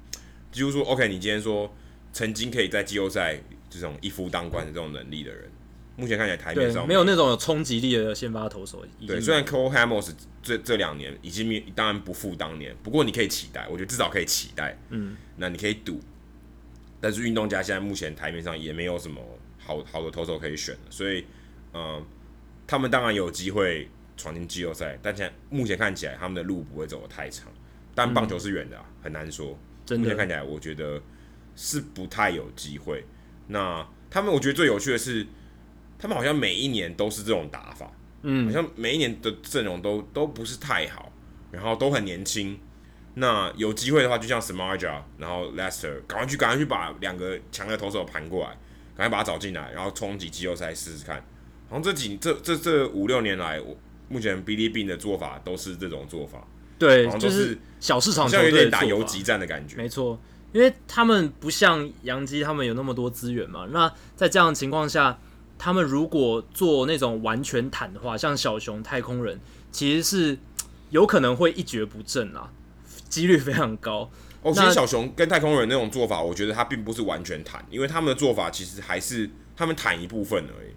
几乎说 OK，你今天说。曾经可以在季后赛这种一夫当关的这种能力的人，目前看起来台面上没有那种有冲击力的先发投手。对，虽然 Cole Hamels 这这两年已经当然不复当年，不过你可以期待，我觉得至少可以期待。嗯，那你可以赌，但是运动家现在目前台面上也没有什么好好的投手可以选，所以嗯，他们当然有机会闯进季后赛，但现在目前看起来他们的路不会走得太长。但棒球是远的啊，很难说。真的，目前看起来我觉得。是不太有机会。那他们，我觉得最有趣的是，他们好像每一年都是这种打法，嗯，好像每一年的阵容都都不是太好，然后都很年轻。那有机会的话，就像 Samardzija，然后 Lester，赶快去，赶快去把两个强的投手盘过来，赶快把他找进来，然后冲击季后赛试试看。好像这几这这这五六年来，我目前 Billy Beane 的做法都是这种做法，对，就是小市场，像有点打游击战的感觉，没错。因为他们不像杨基，他们有那么多资源嘛。那在这样的情况下，他们如果做那种完全坦的话，像小熊、太空人，其实是有可能会一蹶不振啦，几率非常高。哦，其实小熊跟太空人那种做法，我觉得他并不是完全坦，因为他们的做法其实还是他们坦一部分而已。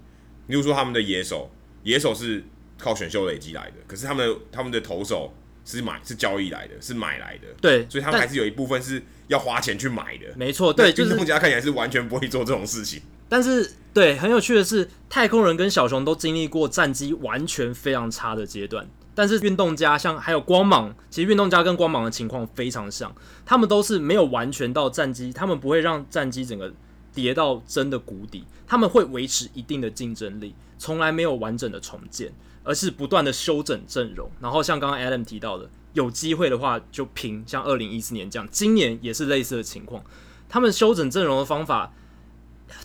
比如说他们的野手，野手是靠选秀累积来的，可是他们的他们的投手是买是交易来的，是买来的。对，所以他们还是有一部分是。要花钱去买的，没错，对，就是运动家看起来是完全不会做这种事情。但是，对，很有趣的是，太空人跟小熊都经历过战绩完全非常差的阶段。但是，运动家像还有光芒，其实运动家跟光芒的情况非常像，他们都是没有完全到战机，他们不会让战机整个跌到真的谷底，他们会维持一定的竞争力，从来没有完整的重建，而是不断的修整阵容。然后，像刚刚 Adam 提到的。有机会的话就拼，像二零一四年这样，今年也是类似的情况。他们修整阵容的方法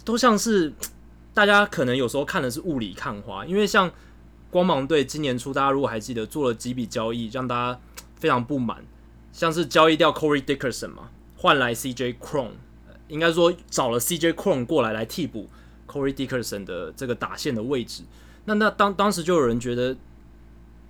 都像是大家可能有时候看的是雾里看花，因为像光芒队今年初，大家如果还记得做了几笔交易，让大家非常不满，像是交易掉 Corey Dickerson 嘛，换来 CJ Cron，应该说找了 CJ Cron 过来来替补 Corey Dickerson 的这个打线的位置。那那当当时就有人觉得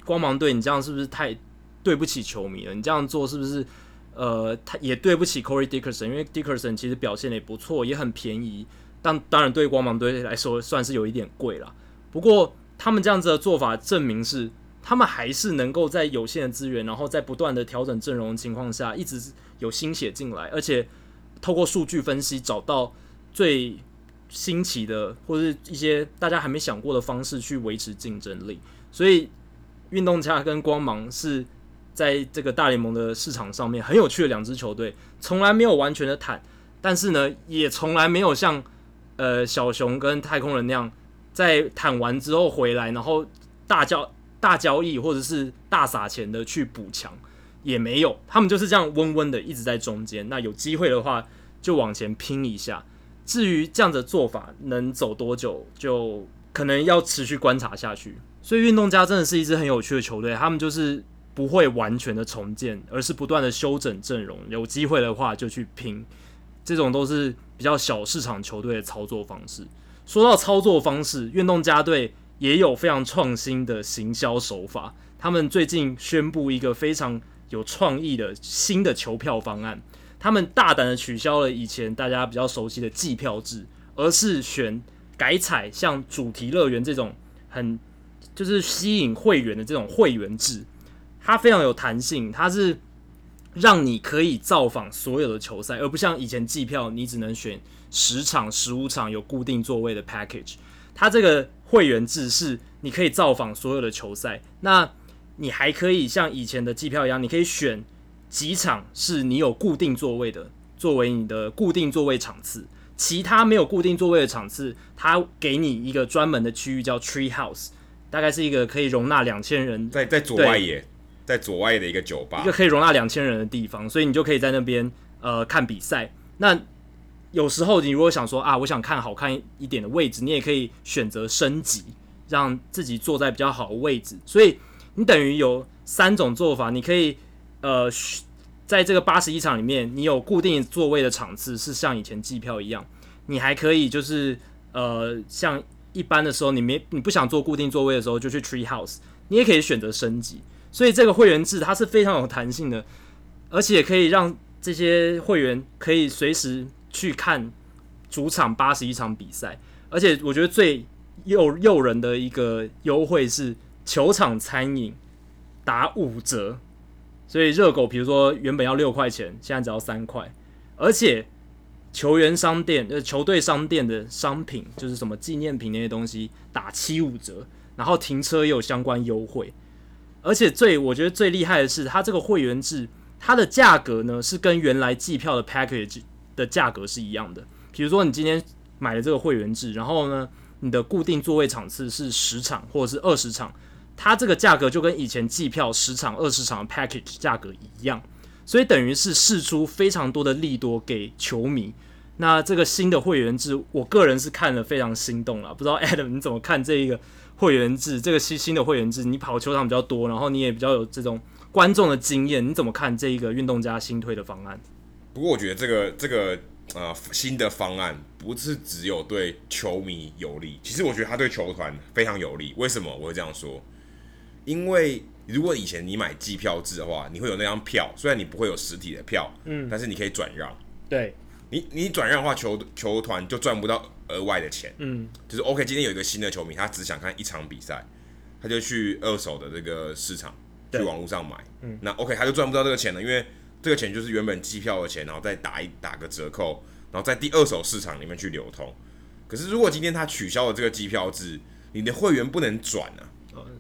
光芒队你这样是不是太？对不起球迷了，你这样做是不是？呃，他也对不起 Corey Dickerson，因为 Dickerson 其实表现的也不错，也很便宜。但当然对光芒队来说算是有一点贵了。不过他们这样子的做法证明是，他们还是能够在有限的资源，然后在不断的调整阵容的情况下，一直有新血进来，而且透过数据分析找到最新奇的或者是一些大家还没想过的方式去维持竞争力。所以运动家跟光芒是。在这个大联盟的市场上面，很有趣的两支球队，从来没有完全的坦，但是呢，也从来没有像呃小熊跟太空人那样在谈完之后回来，然后大交大交易或者是大撒钱的去补强，也没有，他们就是这样温温的一直在中间。那有机会的话，就往前拼一下。至于这样的做法能走多久，就可能要持续观察下去。所以运动家真的是一支很有趣的球队，他们就是不会完全的重建，而是不断的修整阵容。有机会的话就去拼，这种都是比较小市场球队的操作方式。说到操作方式，运动家队也有非常创新的行销手法。他们最近宣布一个非常有创意的新的球票方案。他们大胆的取消了以前大家比较熟悉的季票制，而是选改采像主题乐园这种很就是吸引会员的这种会员制。它非常有弹性，它是让你可以造访所有的球赛，而不像以前季票你只能选十场、十五场有固定座位的 package。它这个会员制是你可以造访所有的球赛，那你还可以像以前的季票一样，你可以选。几场是你有固定座位的，作为你的固定座位场次。其他没有固定座位的场次，它给你一个专门的区域叫 Tree House，大概是一个可以容纳两千人，在在左外野，在左外的一个酒吧，一个可以容纳两千人的地方，所以你就可以在那边呃看比赛。那有时候你如果想说啊，我想看好看一点的位置，你也可以选择升级，让自己坐在比较好的位置。所以你等于有三种做法，你可以。呃，在这个八十一场里面，你有固定座位的场次是像以前机票一样，你还可以就是呃，像一般的时候，你没你不想坐固定座位的时候，就去 Tree House，你也可以选择升级。所以这个会员制它是非常有弹性的，而且可以让这些会员可以随时去看主场八十一场比赛。而且我觉得最诱诱人的一个优惠是球场餐饮打五折。所以热狗，比如说原本要六块钱，现在只要三块，而且球员商店、呃球队商店的商品，就是什么纪念品那些东西，打七五折，然后停车也有相关优惠，而且最我觉得最厉害的是，它这个会员制，它的价格呢是跟原来季票的 package 的价格是一样的。比如说你今天买了这个会员制，然后呢，你的固定座位场次是十场或者是二十场。它这个价格就跟以前季票十场、二十场的 package 价格一样，所以等于是释出非常多的利多给球迷。那这个新的会员制，我个人是看了非常心动了。不知道 Adam 你怎么看这一个会员制？这个新新的会员制，你跑球场比较多，然后你也比较有这种观众的经验，你怎么看这一个运动家新推的方案？不过我觉得这个这个呃新的方案不是只有对球迷有利，其实我觉得他对球团非常有利。为什么我会这样说？因为如果以前你买季票制的话，你会有那张票，虽然你不会有实体的票，嗯，但是你可以转让。对，你你转让的话，球球团就赚不到额外的钱，嗯，就是 OK。今天有一个新的球迷，他只想看一场比赛，他就去二手的这个市场去网络上买，嗯，那 OK 他就赚不到这个钱了，因为这个钱就是原本机票的钱，然后再打一打个折扣，然后在第二手市场里面去流通。可是如果今天他取消了这个机票制，你的会员不能转啊。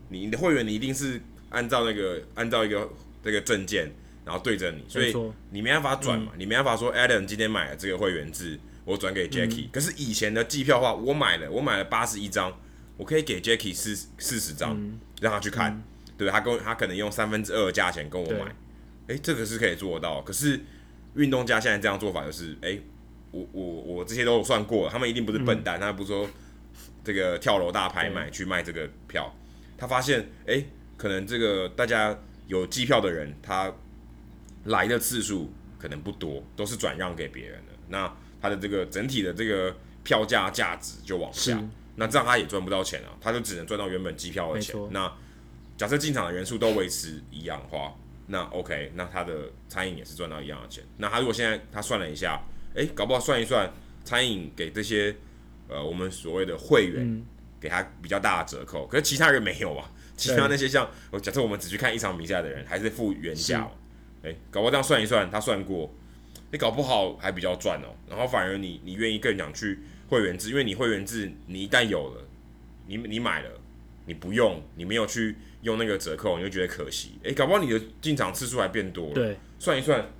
你的会员，你一定是按照那个按照一个这个证件，然后对着你，所以你没办法转嘛，嗯、你没办法说 Adam 今天买了这个会员制，我转给 Jackie、嗯。可是以前的季票的话，我买了，我买了八十一张，我可以给 Jackie 四四十张，嗯、让他去看，嗯、对，他跟他可能用三分之二的价钱跟我买，哎、欸，这个是可以做到。可是运动家现在这样做法就是，哎、欸，我我我这些都有算过了，他们一定不是笨蛋，嗯、他不是说这个跳楼大拍卖去卖这个票。他发现，哎、欸，可能这个大家有机票的人，他来的次数可能不多，都是转让给别人的。那他的这个整体的这个票价价值就往下，那这样他也赚不到钱啊，他就只能赚到原本机票的钱。那假设进场的人数都维持一样的话，那 OK，那他的餐饮也是赚到一样的钱。那他如果现在他算了一下，诶、欸，搞不好算一算，餐饮给这些呃我们所谓的会员。嗯给他比较大的折扣，可是其他人没有啊。其他那些像，我假设我们只去看一场比赛的人，还是付原价。哎是、欸，搞不好这样算一算，他算过，你搞不好还比较赚哦。然后反而你你愿意更想去会员制，因为你会员制，你一旦有了，你你买了，你不用，你没有去用那个折扣，你就觉得可惜。哎、欸，搞不好你的进场次数还变多了。对，算一算，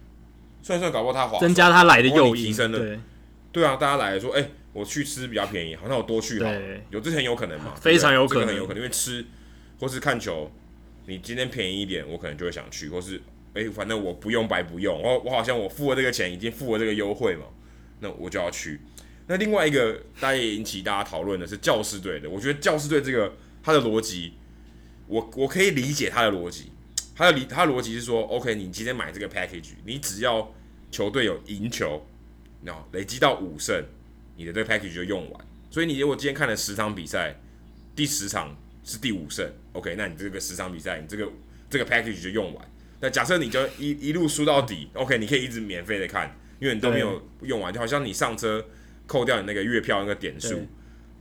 算一算，搞不好他划增加他来的诱因，提升了。对，对啊，大家来说，哎、欸。我去吃比较便宜，好像我多去好，有之前有可能嘛？非常有可能，有可能，因为吃或是看球，你今天便宜一点，我可能就会想去，或是哎、反正我不用白不用，我我好像我付了这个钱，已经付了这个优惠嘛，那我就要去。那另外一个大家也引起大家讨论的是教士队的，我觉得教士队这个他的逻辑，我我可以理解他的逻辑，他的理他逻辑是说，OK，你今天买这个 package，你只要球队有赢球，然后累积到五胜。你的这个 package 就用完，所以你如果今天看了十场比赛，第十场是第五胜，OK，那你这个十场比赛，你这个这个 package 就用完。那假设你就一一路输到底，OK，你可以一直免费的看，因为你都没有用完，就好像你上车扣掉你那个月票那个点数，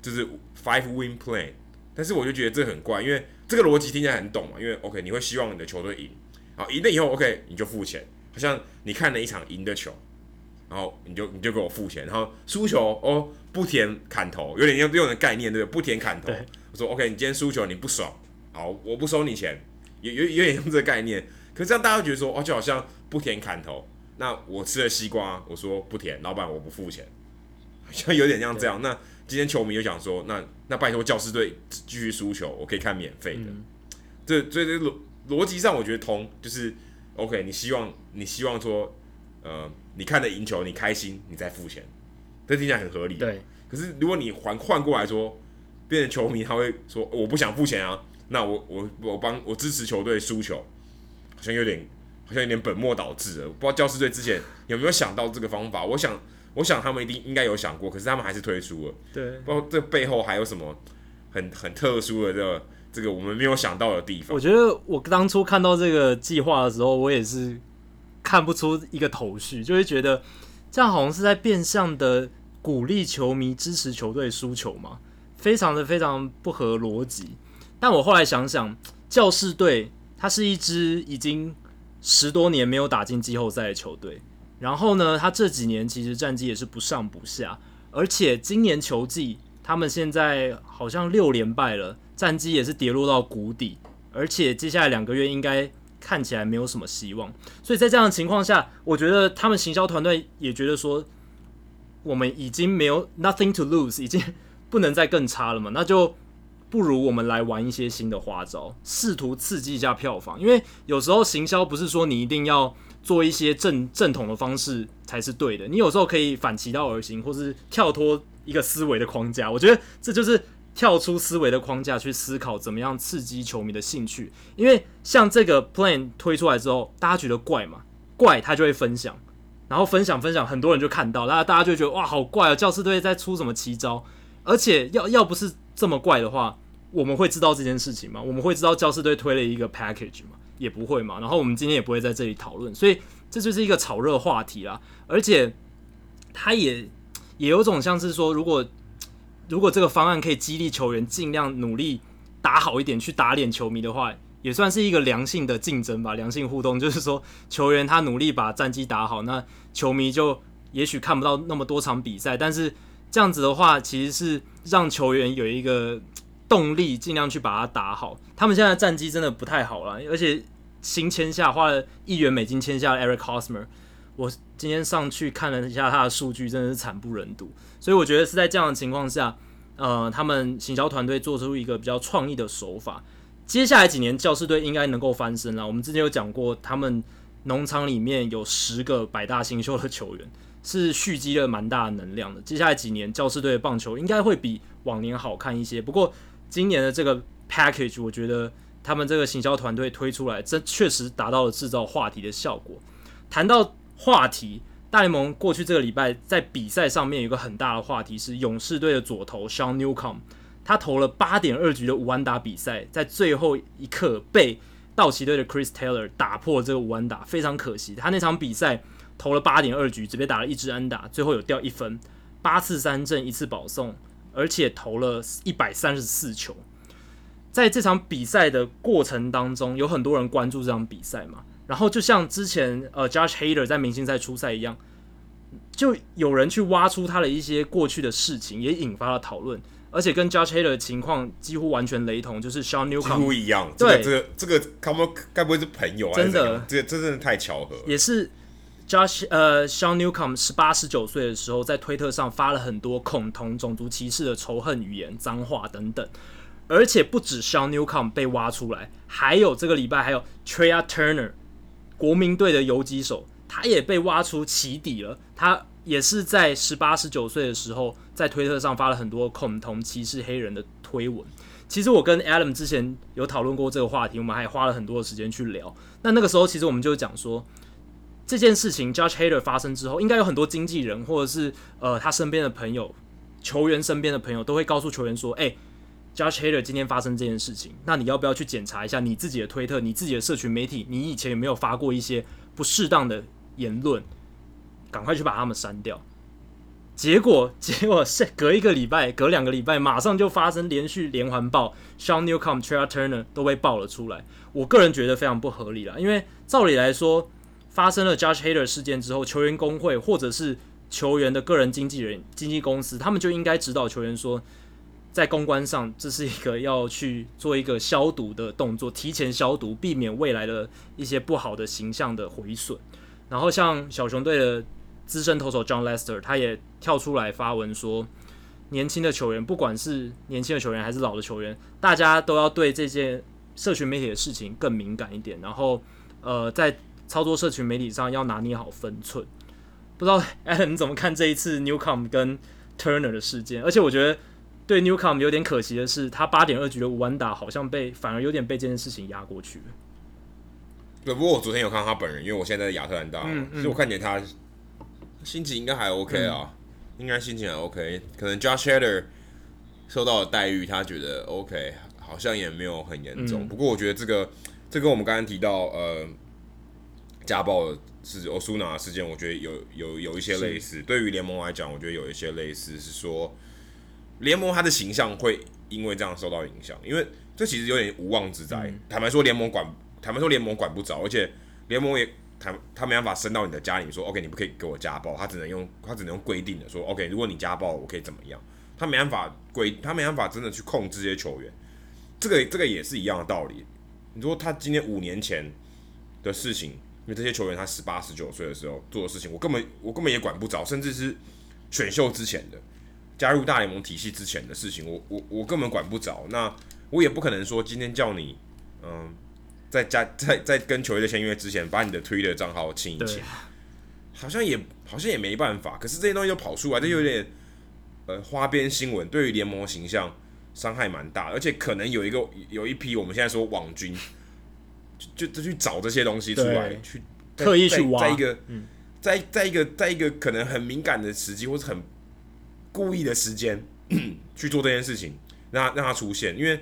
就是 five win plan。但是我就觉得这很怪，因为这个逻辑听起来很懂嘛，因为 OK，你会希望你的球队赢，好，赢了以后 OK，你就付钱，好像你看了一场赢的球。然后你就你就给我付钱，然后输球哦，不填砍头，有点用用的概念对不对？不填砍头，我说 OK，你今天输球你不爽，好，我不收你钱，有有有点用这个概念。可是这样大家会觉得说哦，就好像不填砍头，那我吃了西瓜，我说不填，老板我不付钱，好像有点像这样。那今天球迷又想说，那那拜托教师队继续输球，我可以看免费的。嗯、这这这逻逻辑上我觉得通，就是 OK，你希望你希望说。呃，你看的赢球，你开心，你再付钱，这听起来很合理。对。可是如果你换换过来说，变成球迷，他会说我不想付钱啊，那我我我帮我支持球队输球，好像有点好像有点本末倒置了。不知道教士队之前有没有想到这个方法？我想我想他们一定应该有想过，可是他们还是推出了。对。不知道这背后还有什么很很特殊的这个这个我们没有想到的地方。我觉得我当初看到这个计划的时候，我也是。看不出一个头绪，就会觉得这样好像是在变相的鼓励球迷支持球队输球嘛，非常的非常不合逻辑。但我后来想想，教士队他是一支已经十多年没有打进季后赛的球队，然后呢，他这几年其实战绩也是不上不下，而且今年球季他们现在好像六连败了，战绩也是跌落到谷底，而且接下来两个月应该。看起来没有什么希望，所以在这样的情况下，我觉得他们行销团队也觉得说，我们已经没有 nothing to lose，已经不能再更差了嘛，那就不如我们来玩一些新的花招，试图刺激一下票房。因为有时候行销不是说你一定要做一些正正统的方式才是对的，你有时候可以反其道而行，或是跳脱一个思维的框架。我觉得这就是。跳出思维的框架去思考怎么样刺激球迷的兴趣，因为像这个 plan 推出来之后，大家觉得怪嘛？怪他就会分享，然后分享分享，很多人就看到，然后大家就觉得哇，好怪啊！教师队在出什么奇招？而且要要不是这么怪的话，我们会知道这件事情吗？我们会知道教士队推了一个 package 吗？也不会嘛。然后我们今天也不会在这里讨论，所以这就是一个炒热话题啦。而且他也也有种像是说，如果如果这个方案可以激励球员尽量努力打好一点，去打脸球迷的话，也算是一个良性的竞争吧，良性互动。就是说，球员他努力把战绩打好，那球迷就也许看不到那么多场比赛，但是这样子的话，其实是让球员有一个 动力，尽量去把它打好。他们现在的战绩真的不太好了，而且新签下花了亿元美金签下 Eric Hosmer。我今天上去看了一下他的数据，真的是惨不忍睹。所以我觉得是在这样的情况下，呃，他们行销团队做出一个比较创意的手法。接下来几年，教士队应该能够翻身了。我们之前有讲过，他们农场里面有十个百大新秀的球员，是蓄积了蛮大的能量的。接下来几年，教士队的棒球应该会比往年好看一些。不过今年的这个 package，我觉得他们这个行销团队推出来，这确实达到了制造话题的效果。谈到话题，大联盟过去这个礼拜在比赛上面有一个很大的话题是勇士队的左投 Sean Newcomb，他投了八点二局的五安打比赛，在最后一刻被道奇队的 Chris Taylor 打破这个五安打，非常可惜。他那场比赛投了八点二局，只被打了一支安打，最后有掉一分，八次三振一次保送，而且投了一百三十四球。在这场比赛的过程当中，有很多人关注这场比赛嘛。然后就像之前呃，Josh Hader 在明星赛初赛一样，就有人去挖出他的一些过去的事情，也引发了讨论。而且跟 Josh Hader 的情况几乎完全雷同，就是 Sean Newcomb 几乎一样。对，这个这个这个他们该不会是朋友啊？真的，这个这真的太巧合。也是 Josh 呃，Sean Newcomb 十八十九岁的时候，在推特上发了很多恐同、种族歧视的仇恨语言、脏话等等。而且不止 Sean Newcomb 被挖出来，还有这个礼拜还有 Trea Turner，国民队的游击手，他也被挖出起底了。他也是在十八十九岁的时候，在推特上发了很多恐同、歧视黑人的推文。其实我跟 Adam 之前有讨论过这个话题，我们还花了很多的时间去聊。那那个时候，其实我们就讲说。这件事情，Josh Hader 发生之后，应该有很多经纪人或者是呃他身边的朋友、球员身边的朋友都会告诉球员说：“哎，Josh Hader 今天发生这件事情，那你要不要去检查一下你自己的推特、你自己的社群媒体，你以前有没有发过一些不适当的言论？赶快去把他们删掉。”结果，结果是隔一个礼拜、隔两个礼拜，马上就发生连续连环爆，Sean Newcomb、Trea Turner 都被爆了出来。我个人觉得非常不合理啦，因为照理来说。发生了 Josh Hader 事件之后，球员工会或者是球员的个人经纪人、经纪公司，他们就应该指导球员说，在公关上这是一个要去做一个消毒的动作，提前消毒，避免未来的一些不好的形象的毁损。然后像小熊队的资深投手 John Lester，他也跳出来发文说，年轻的球员，不管是年轻的球员还是老的球员，大家都要对这些社群媒体的事情更敏感一点。然后，呃，在操作社群媒体上要拿捏好分寸，不知道 Adam 你怎么看这一次 Newcomb 跟 Turner 的事件？而且我觉得对 Newcomb 有点可惜的是，他八点二局的五安打好像被反而有点被这件事情压过去了。对，不过我昨天有看到他本人，因为我现在在亚特兰大，嗯嗯、所以我看见他心情应该还 OK 啊，嗯、应该心情还 OK。可能 Josh Hader 受到的待遇，他觉得 OK，好像也没有很严重。嗯、不过我觉得这个这跟我们刚刚提到呃。家暴的是欧苏纳事件，我觉得有有有一些类似。对于联盟来讲，我觉得有一些类似，是说联盟它的形象会因为这样受到影响，因为这其实有点无妄之灾。嗯、坦白说，联盟管坦白说联盟管不着，而且联盟也他他没办法伸到你的家里说，OK，你不可以给我家暴，他只能用他只能用规定的说，OK，如果你家暴，我可以怎么样？他没办法规，他没办法真的去控制这些球员。这个这个也是一样的道理。你说他今天五年前的事情。因为这些球员他十八十九岁的时候做的事情，我根本我根本也管不着，甚至是选秀之前的加入大联盟体系之前的事情，我我我根本管不着。那我也不可能说今天叫你，嗯，在加在在跟球队的签约之前，把你的 Twitter 账号清一清，好像也好像也没办法。可是这些东西都跑出来，这有点呃花边新闻，对于联盟形象伤害蛮大，而且可能有一个有一批我们现在说网军。就就去找这些东西出来，去特意去挖，在一个，嗯、在在一个在一个可能很敏感的时机，或是很故意的时间去做这件事情，让他让他出现，因为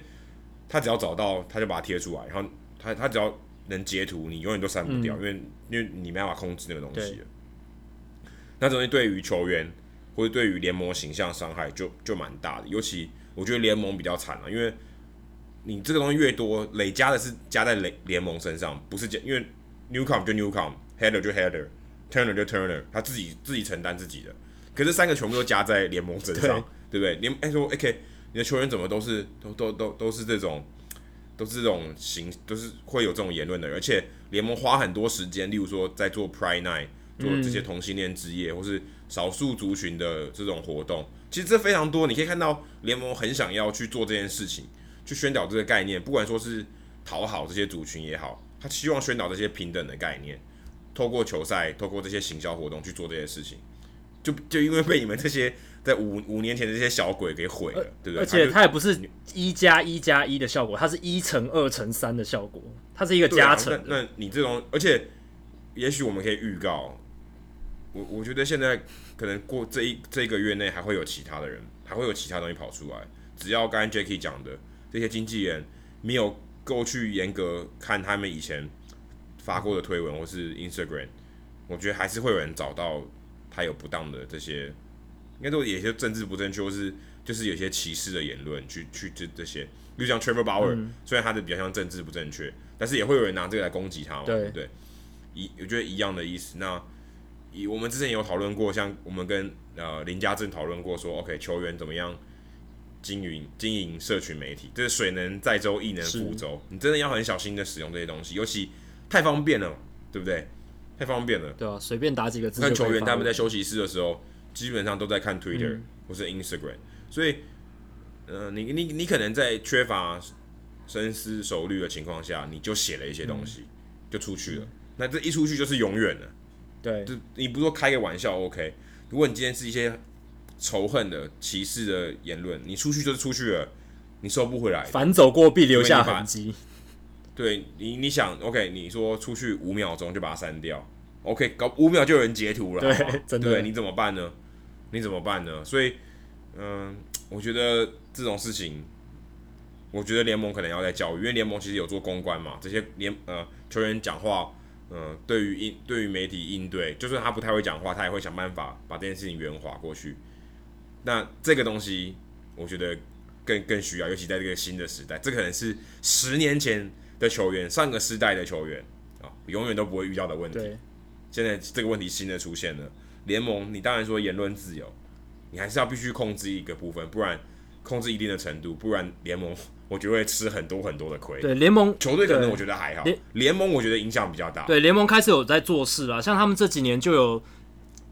他只要找到，他就把它贴出来，然后他他只要能截图，你永远都删不掉，嗯、因为因为你没办法控制那个东西。了。那东西对于球员或者对于联盟形象伤害就就蛮大的，尤其我觉得联盟比较惨了，因为。你这个东西越多，累加的是加在联联盟身上，不是加，因为 Newcomb 就 Newcom，Header 就 Header，Turner 就 Turner，他自己自己承担自己的。可是三个全部都加在联盟身上，对，对不对？联哎说 OK，你的球员怎么都是都都都都是这种，都是这种形，都是会有这种言论的。而且联盟花很多时间，例如说在做 Pride Night，做这些同性恋之夜，嗯、或是少数族群的这种活动，其实这非常多。你可以看到联盟很想要去做这件事情。去宣导这个概念，不管说是讨好这些族群也好，他希望宣导这些平等的概念，透过球赛，透过这些行销活动去做这些事情，就就因为被你们这些在五五年前的这些小鬼给毁了，对不对？而且它也不是一加一加一的效果，它是一乘二乘三的效果，它是一个加成、啊。那你这种，而且也许我们可以预告，我我觉得现在可能过这一这一个月内还会有其他的人，还会有其他东西跑出来，只要刚才 Jacky 讲的。这些经纪人没有够去严格看他们以前发过的推文或是 Instagram，我觉得还是会有人找到他有不当的这些，应该都有些政治不正确，或是就是有些歧视的言论去去这这些，比如像 Trevor Bauer，、嗯、虽然他的比较像政治不正确，但是也会有人拿这个来攻击他嘛，对，对，一我觉得一样的意思。那以我们之前也有讨论过，像我们跟呃林家正讨论过说，OK 球员怎么样？经营经营社群媒体，这是水能载舟，亦能覆舟。你真的要很小心的使用这些东西，尤其太方便了，对不对？太方便了。对啊，随便打几个字。看球员他们在休息室的时候，基本上都在看 Twitter、嗯、或是 Instagram，所以，呃，你你你可能在缺乏深思熟虑的情况下，你就写了一些东西，嗯、就出去了。那这一出去就是永远了。对，就你不说开个玩笑，OK。如果你今天是一些仇恨的、歧视的言论，你出去就是出去了，你收不回来。反走过必留下痕迹。对你，你想，OK，你说出去五秒钟就把它删掉，OK，搞五秒就有人截图了，对，真的，对，你怎么办呢？你怎么办呢？所以，嗯，我觉得这种事情，我觉得联盟可能要在教育，因为联盟其实有做公关嘛，这些联呃球员讲话，嗯，对于应对于媒体应对，就算他不太会讲话，他也会想办法把这件事情圆滑过去。那这个东西，我觉得更更需要，尤其在这个新的时代，这可能是十年前。的球员，上个世代的球员啊，永远都不会遇到的问题。对，现在这个问题新的出现了。联盟，你当然说言论自由，你还是要必须控制一个部分，不然控制一定的程度，不然联盟我觉得会吃很多很多的亏。对，联盟球队可能我觉得还好，联盟我觉得影响比较大。对，联盟开始有在做事了，像他们这几年就有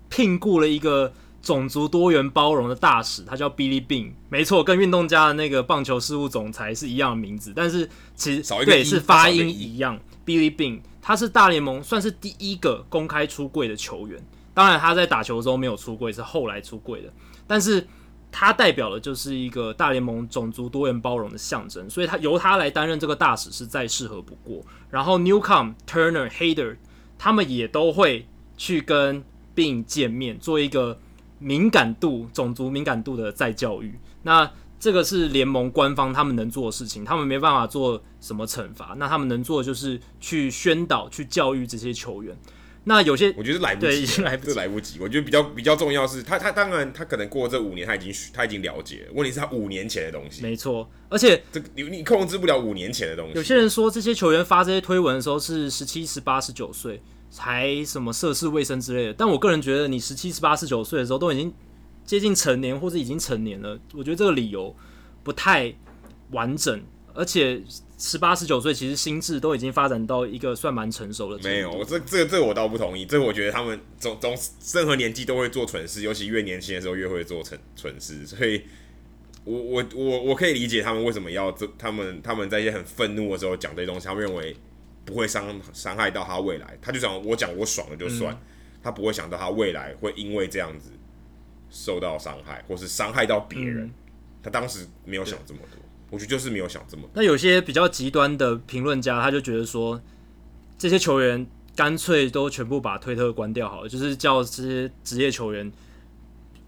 聘雇了一个。种族多元包容的大使，他叫 Billy Beane，没错，跟运动家的那个棒球事务总裁是一样的名字，但是其实对是发音一样。Billy Beane，他是大联盟算是第一个公开出柜的球员，当然他在打球的时候没有出柜，是后来出柜的，但是他代表的就是一个大联盟种族多元包容的象征，所以他由他来担任这个大使是再适合不过。然后 Newcomb、Turner、Hader 他们也都会去跟 Beane 见面，做一个。敏感度、种族敏感度的再教育，那这个是联盟官方他们能做的事情，他们没办法做什么惩罚，那他们能做的就是去宣导、去教育这些球员。那有些我觉得来不及，对，已经来不及，来不及。我觉得比较比较重要是他，他当然他可能过这五年他已经他已经了解了，问题是他五年前的东西，没错。而且这个你你控制不了五年前的东西。有些人说这些球员发这些推文的时候是十七、十八、十九岁。才什么涉世未深之类的，但我个人觉得，你十七、十八、十九岁的时候都已经接近成年，或者已经成年了，我觉得这个理由不太完整。而且十八、十九岁其实心智都已经发展到一个算蛮成熟的。没有，这这这我倒不同意。这我觉得他们总总任何年纪都会做蠢事，尤其越年轻的时候越会做蠢蠢事。所以我我我我可以理解他们为什么要这，他们他们在一些很愤怒的时候讲这些东西，他们认为。不会伤伤害到他未来，他就想我讲我爽了就算，嗯，他不会想到他未来会因为这样子受到伤害，或是伤害到别人，嗯。他当时没有想这么多，我觉得就是没有想这么多。那有些比较极端的评论家，他就觉得说，这些球员干脆都全部把推特关掉好了，就是叫这些职业球员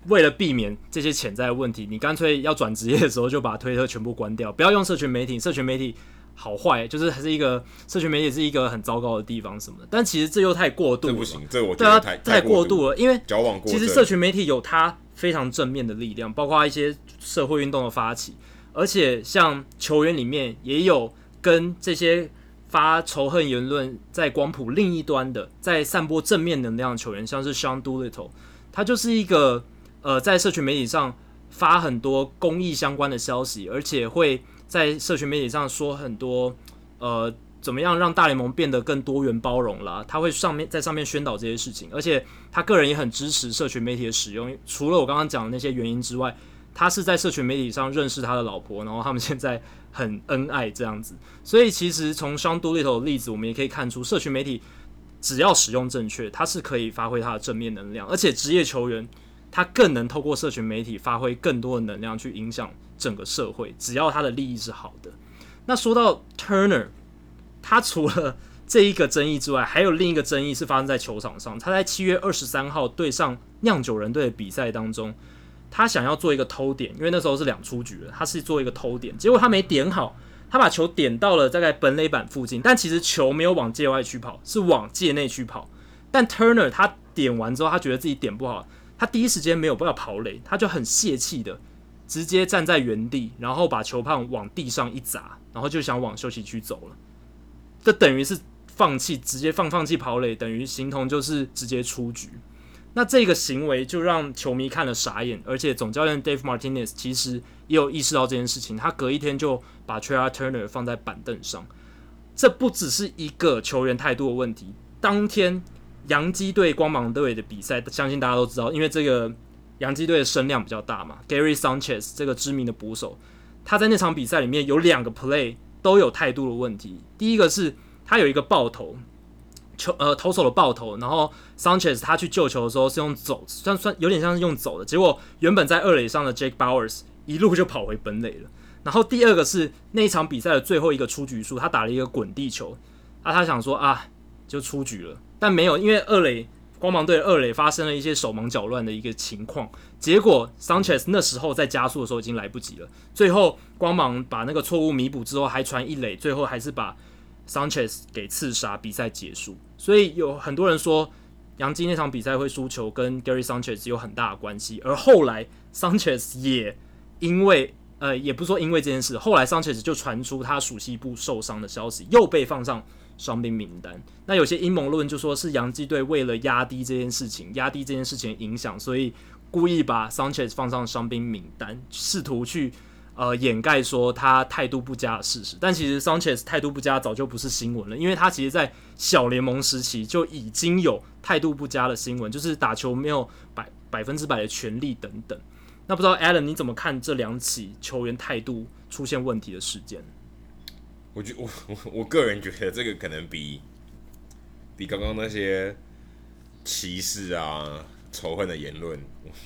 为了避免这些潜在的问题，你干脆要转职业的时候就把推特全部关掉，不要用社群媒体，社群媒体。好坏就是还是一个社群媒体是一个很糟糕的地方什么的，但其实这又太过度了。这不行，这我觉得太太过度了。因为矫枉过。其实社群媒体有它非常正面的力量，包括一些社会运动的发起，而且像球员里面也有跟这些发仇恨言论在光谱另一端的，在散播正面能量的球员，像是 Sean Doolittle，他就是一个呃在社群媒体上发很多公益相关的消息，而且会。在社群媒体上说很多，呃，怎么样让大联盟变得更多元包容啦？他会上面在上面宣导这些事情，而且他个人也很支持社群媒体的使用。除了我刚刚讲的那些原因之外，他是在社群媒体上认识他的老婆，然后他们现在很恩爱这样子。所以其实从 Sean Doolittle 的例子，我们也可以看出，社群媒体只要使用正确，它是可以发挥它的正面能量，而且职业球员他更能透过社群媒体发挥更多的能量去影响。整个社会，只要他的利益是好的。那说到 Turner，他除了这一个争议之外，还有另一个争议是发生在球场上。他在七月二十三号对上酿酒人队的比赛当中，他想要做一个偷点，因为那时候是两出局了，他是做一个偷点，结果他没点好，他把球点到了大概本垒板附近，但其实球没有往界外区跑，是往界内区跑。但 Turner 他点完之后，他觉得自己点不好，他第一时间没有办法跑垒，他就很泄气的。直接站在原地，然后把球棒往地上一砸，然后就想往休息区走了。这等于是放弃，直接放放弃跑垒，等于形同就是直接出局。那这个行为就让球迷看了傻眼，而且总教练 Dave Martinez 其实也有意识到这件事情，他隔一天就把 Trea Turner 放在板凳上。这不只是一个球员态度的问题，当天洋基队光芒队的比赛，相信大家都知道，因为这个洋基队的声量比较大嘛。Gary Sanchez 这个知名的捕手，他在那场比赛里面有两个 play 都有态度的问题。第一个是他有一个爆头球，呃，投手的爆头，然后 Sanchez 他去救球的时候是用走，算算有点像是用走的，结果原本在二垒上的 Jake Bowers 一路就跑回本垒了。然后第二个是那一场比赛的最后一个出局数，他打了一个滚地球，啊，他想说啊，就出局了，但没有，因为二垒光芒队二垒发生了一些手忙脚乱的一个情况，结果 Sanchez 那时候在加速的时候已经来不及了，最后光芒把那个错误弥补之后还传一垒，最后还是把 Sanchez 给刺杀，比赛结束。所以有很多人说，杨基那场比赛会输球跟 Gary Sanchez 有很大的关系，而后来 Sanchez 也因为呃，也不说因为这件事，后来桑切斯就传出他属膝部受伤的消息，又被放上伤兵名单。那有些阴谋论就说是洋基队为了压低这件事情，压低这件事情影响，所以故意把 Sanchez 放上伤兵名单，试图去呃掩盖说他态度不佳的事实。但其实 Sanchez 态度不佳早就不是新闻了，因为他其实在小联盟时期就已经有态度不佳的新闻，就是打球没有百百分之百的全力等等。那不知道 Alan 你怎么看这两起球员态度出现问题的事件？我觉 我我我个人觉得这个可能比比刚刚那些歧视啊、仇恨的言论，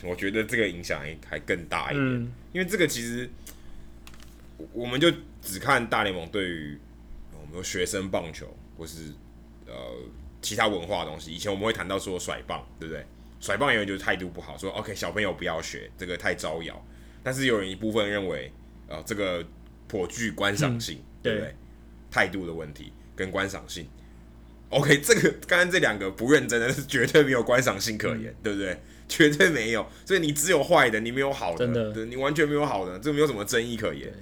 我觉得这个影响还还更大一点。嗯、因为这个其实我们就只看大联盟对于我们说学生棒球或是呃其他文化的东西，以前我们会谈到说甩棒，对不对？甩棒有人就是态度不好，说 OK 小朋友不要学这个太招摇，但是有人一部分认为，呃，这个颇具观赏性，嗯、对不对？态度的问题跟观赏性，OK 这个刚刚这两个不认真的是绝对没有观赏性可言，嗯、对不对？绝对没有，所以你只有坏的，你没有好的，对，你完全没有好的，这个没有什么争议可言。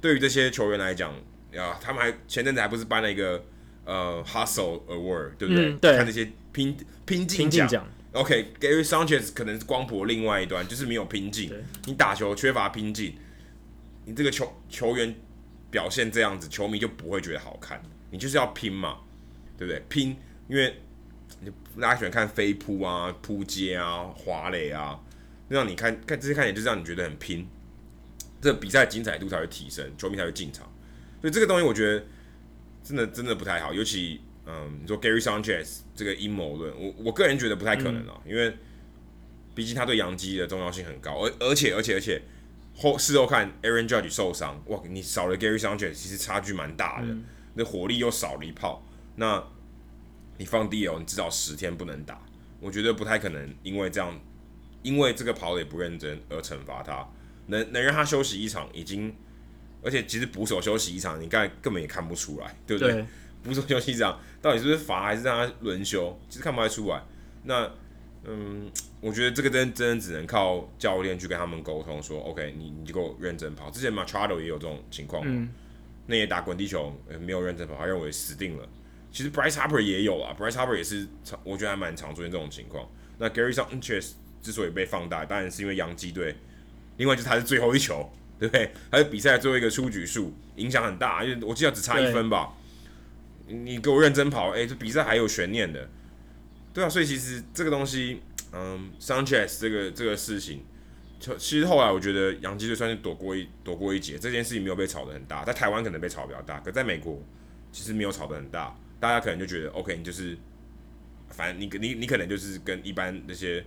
对于这些球员来讲，啊，他们还前阵子还不是颁了一个呃 Hustle Award，对不对？嗯、对看那些拼拼劲奖。OK，Gary、okay, Sanchez 可能是光谱另外一端，就是没有拼劲。你打球缺乏拼劲，你这个球球员表现这样子，球迷就不会觉得好看。你就是要拼嘛，对不对？拼，因为大家喜欢看飞扑啊、扑街啊、滑垒啊，让你看看这些看起来就是让你觉得很拼，这比赛精彩度才会提升，球迷才会进场。所以这个东西我觉得真的真的不太好，尤其。嗯，你说 Gary Sanchez 这个阴谋论，我我个人觉得不太可能啊，嗯、因为毕竟他对洋基的重要性很高，而而且而且而且后事后看 Aaron Judge 受伤，哇，你少了 Gary Sanchez，其实差距蛮大的，嗯、那火力又少了一炮，那你放 DL，你至少十天不能打，我觉得不太可能，因为这样，因为这个跑垒不认真而惩罚他，能能让他休息一场已经，而且其实捕手休息一场，你刚才根本也看不出来，对不对？对 捕手休息一场。到底是不是罚还是让他轮休？其实看不太出来。那嗯，我觉得这个真真的只能靠教练去跟他们沟通，说 OK，你你就给我认真跑。之前 Machado 也有这种情况，嗯、那也打滚地球，没有认真跑，他认为死定了。其实 Bryce Harper 也有啊，Bryce Harper 也是常，我觉得还蛮常出现这种情况。那 Gary Sanchez 之所以被放大，当然是因为洋基队，另外就是他是最后一球，对不对？他是比赛最后一个出局数，影响很大，因为我记得只差一分吧。你给我认真跑，哎、欸，这比赛还有悬念的，对啊，所以其实这个东西，嗯，Sanchez 这个这个事情，就其实后来我觉得杨基队算是躲过一躲过一劫，这件事情没有被炒得很大，在台湾可能被炒比较大，可在美国其实没有炒得很大，大家可能就觉得 OK，你就是，反正你你你可能就是跟一般那些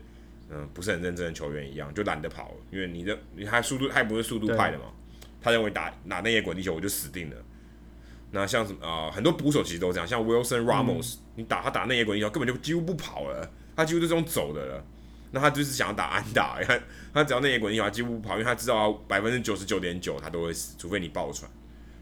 嗯不是很认真的球员一样，就懒得跑，因为你的你还速度，他也不是速度派的嘛，他认为打打那些滚地球我就死定了。那像什么啊、呃，很多捕手其实都这样，像 Wilson Ramos，、嗯、你打他打那些滚地球根本就几乎不跑了，他几乎是这种走的了。那他就是想要打安打，他他只要那野滚地球他几乎不跑，因为他知道百分之九十九点九他都会死，除非你爆传，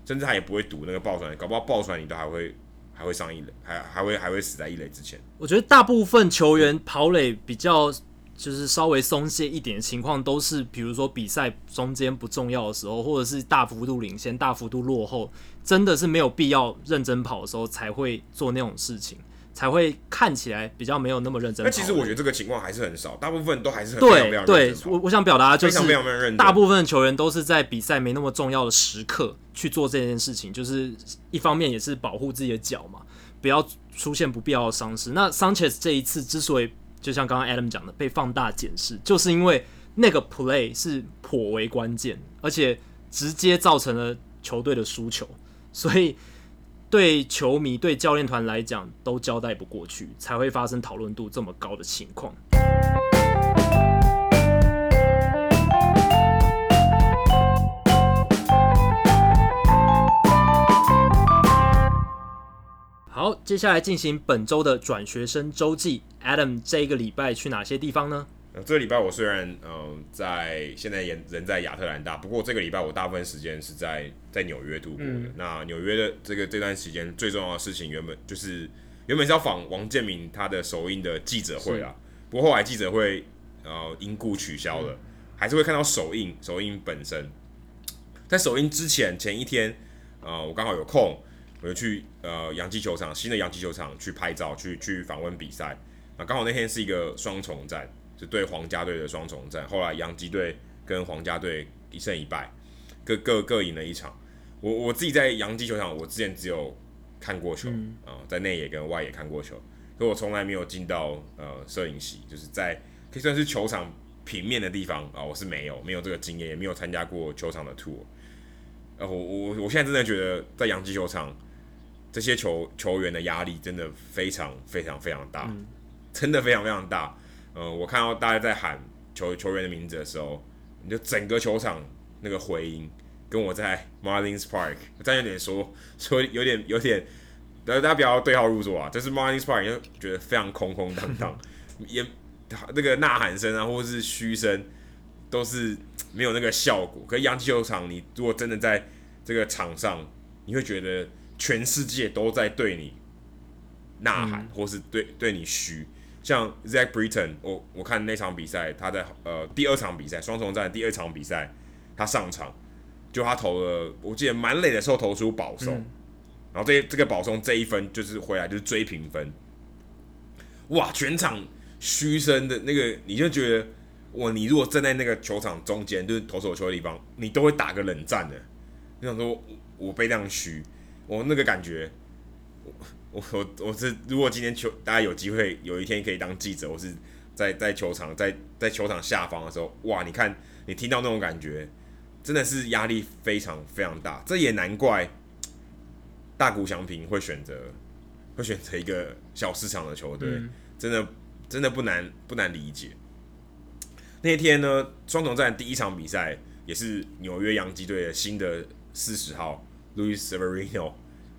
甚至他也不会赌那个爆传，搞不好爆传你都还会还会上一垒，还还会还会死在一垒之前。我觉得大部分球员跑垒比较。就是稍微松懈一点的情况，都是比如说比赛中间不重要的时候，或者是大幅度领先、大幅度落后，真的是没有必要认真跑的时候才会做那种事情，才会看起来比较没有那么认真。那其实我觉得这个情况还是很少，大部分都还是很对对。我我想表达就是，大部分球员都是在比赛没那么重要的时刻去做这件事情，就是一方面也是保护自己的脚嘛。不要出现不必要的伤势。那 Sanchez 这一次之所以就像刚刚 Adam 讲的被放大检视，就是因为那个 play 是颇为关键，而且直接造成了球队的输球，所以对球迷、对教练团来讲都交代不过去，才会发生讨论度这么高的情况。好，接下来进行本周的转学生周记。Adam，这一个礼拜去哪些地方呢？呃，这个礼拜我虽然嗯、呃、在现在人人在亚特兰大，不过这个礼拜我大部分时间是在在纽约度过的。嗯、那纽约的这个这段时间最重要的事情，原本就是原本是要访王建民他的首映的记者会啊，不过后来记者会呃因故取消了，嗯、还是会看到首映首映本身。在首映之前前一天，呃，我刚好有空。我就去呃洋基球场，新的洋基球场去拍照，去去访问比赛。啊刚好那天是一个双重战，就对皇家队的双重战。后来洋基队跟皇家队一胜一败，各各各赢了一场。我我自己在洋基球场，我之前只有看过球啊、嗯呃，在内野跟外野看过球，可我从来没有进到呃摄影席，就是在可以算是球场平面的地方啊、呃，我是没有没有这个经验，也没有参加过球场的 tour。呃，我我我现在真的觉得在洋基球场。这些球球员的压力真的非常非常非常大，嗯、真的非常非常大。呃，我看到大家在喊球球员的名字的时候，你就整个球场那个回音，跟我在 Marlins Park，我这样有点说说有点有点，大家不要对号入座啊。这是 Marlins Park 就觉得非常空空荡荡，也那个呐喊声啊，或者是嘘声，都是没有那个效果。可是洋基球场，你如果真的在这个场上，你会觉得。全世界都在对你呐喊，或是对对你嘘。像 Zach Britton，我我看那场比赛，他在呃第二场比赛双重战第二场比赛，他上场就他投了，我记得满垒的时候投出保送，嗯、然后这这个保送这一分就是回来就是追平分。哇！全场嘘声的那个，你就觉得哇，你如果站在那个球场中间，就是投手球的地方，你都会打个冷战的。你想说，我被这样嘘。我那个感觉，我我是如果今天球大家有机会有一天可以当记者，我是在在球场在在球场下方的时候，哇！你看你听到那种感觉，真的是压力非常非常大。这也难怪大谷翔平会选择会选择一个小市场的球队，嗯、真的真的不难不难理解。那天呢，双重战第一场比赛也是纽约洋基队的新的四十号。Luis Severino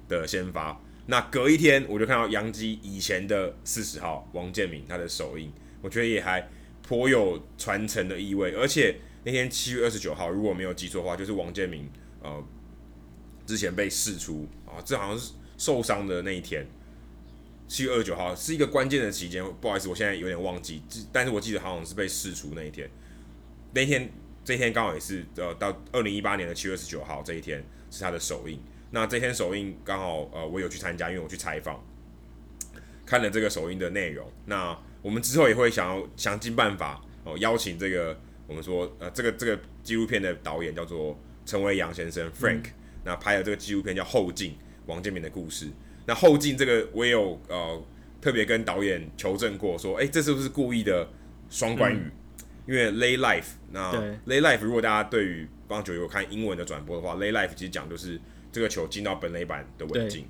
的先发，那隔一天我就看到杨基以前的四十号王建民他的首映，我觉得也还颇有传承的意味。而且那天七月二十九号，如果没有记错的话，就是王建民呃之前被释出啊，这好像是受伤的那一天。七月二十九号是一个关键的期间，不好意思，我现在有点忘记，但是我记得好像是被释出那一天。那天这天刚好也是呃到二零一八年的七月二十九号这一天。是他的首映，那这天首映刚好呃我有去参加，因为我去采访，看了这个首映的内容。那我们之后也会想要想尽办法哦、呃、邀请这个我们说呃这个这个纪录片的导演叫做陈维阳先生 Frank，、嗯、那拍了这个纪录片叫《后镜》王建民的故事。那《后镜》这个我也有呃特别跟导演求证过，说哎、欸、这是不是故意的双关语？嗯、因为 Lay Life，那 Lay Life 如果大家对于棒球有看英文的转播的话，Lay Life 其实讲就是这个球进到本垒板的尾劲，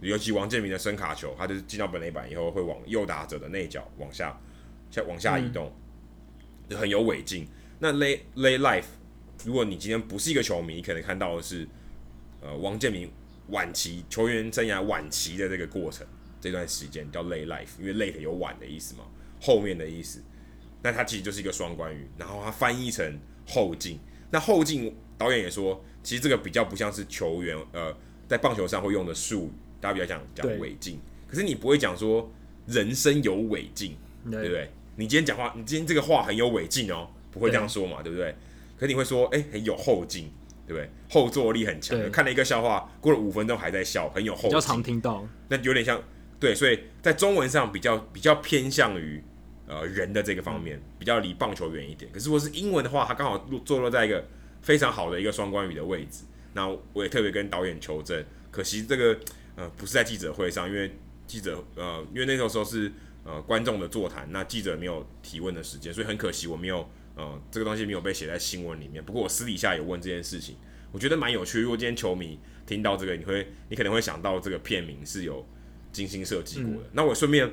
对尤其王建民的深卡球，他就是进到本垒板以后会往右打者的内角往下下往下移动，很有尾劲。那 Lay Lay Life，如果你今天不是一个球迷，你可能看到的是呃王建民晚期球员生涯晚期的这个过程，这段时间叫 Lay Life，因为 late 有晚的意思嘛，后面的意思。那它其实就是一个双关语，然后它翻译成后劲。那后劲导演也说，其实这个比较不像是球员呃在棒球上会用的术语，大家比较讲讲违禁。可是你不会讲说人生有违禁，对，对不对？你今天讲话，你今天这个话很有违禁哦，不会这样说嘛，对，对不对？可是你会说，哎，很有后劲，对不对？后坐力很强。看了一个笑话，过了五分钟还在笑，很有后劲。比较常听到，那有点像对，所以在中文上比较比较偏向于。呃，人的这个方面比较离棒球远一点，可是如果是英文的话，它刚好坐落在一个非常好的一个双关语的位置。那我也特别跟导演求证，可惜这个呃不是在记者会上，因为记者呃，因为那个时候是呃观众的座谈，那记者没有提问的时间，所以很可惜我没有呃这个东西没有被写在新闻里面。不过我私底下有问这件事情，我觉得蛮有趣。如果今天球迷听到这个，你会你可能会想到这个片名是有精心设计过的。嗯、那我顺便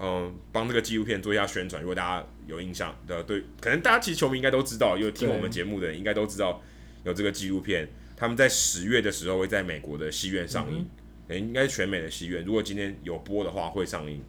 嗯帮、呃、这个纪录片做一下宣传。如果大家有印象的，对，可能大家其实球迷应该都知道，有听我们节目的人应该都知道有这个纪录片。他们在十月的时候会在美国的戏院上映。嗯应该是全美的戏院，如果今天有播的话会上映。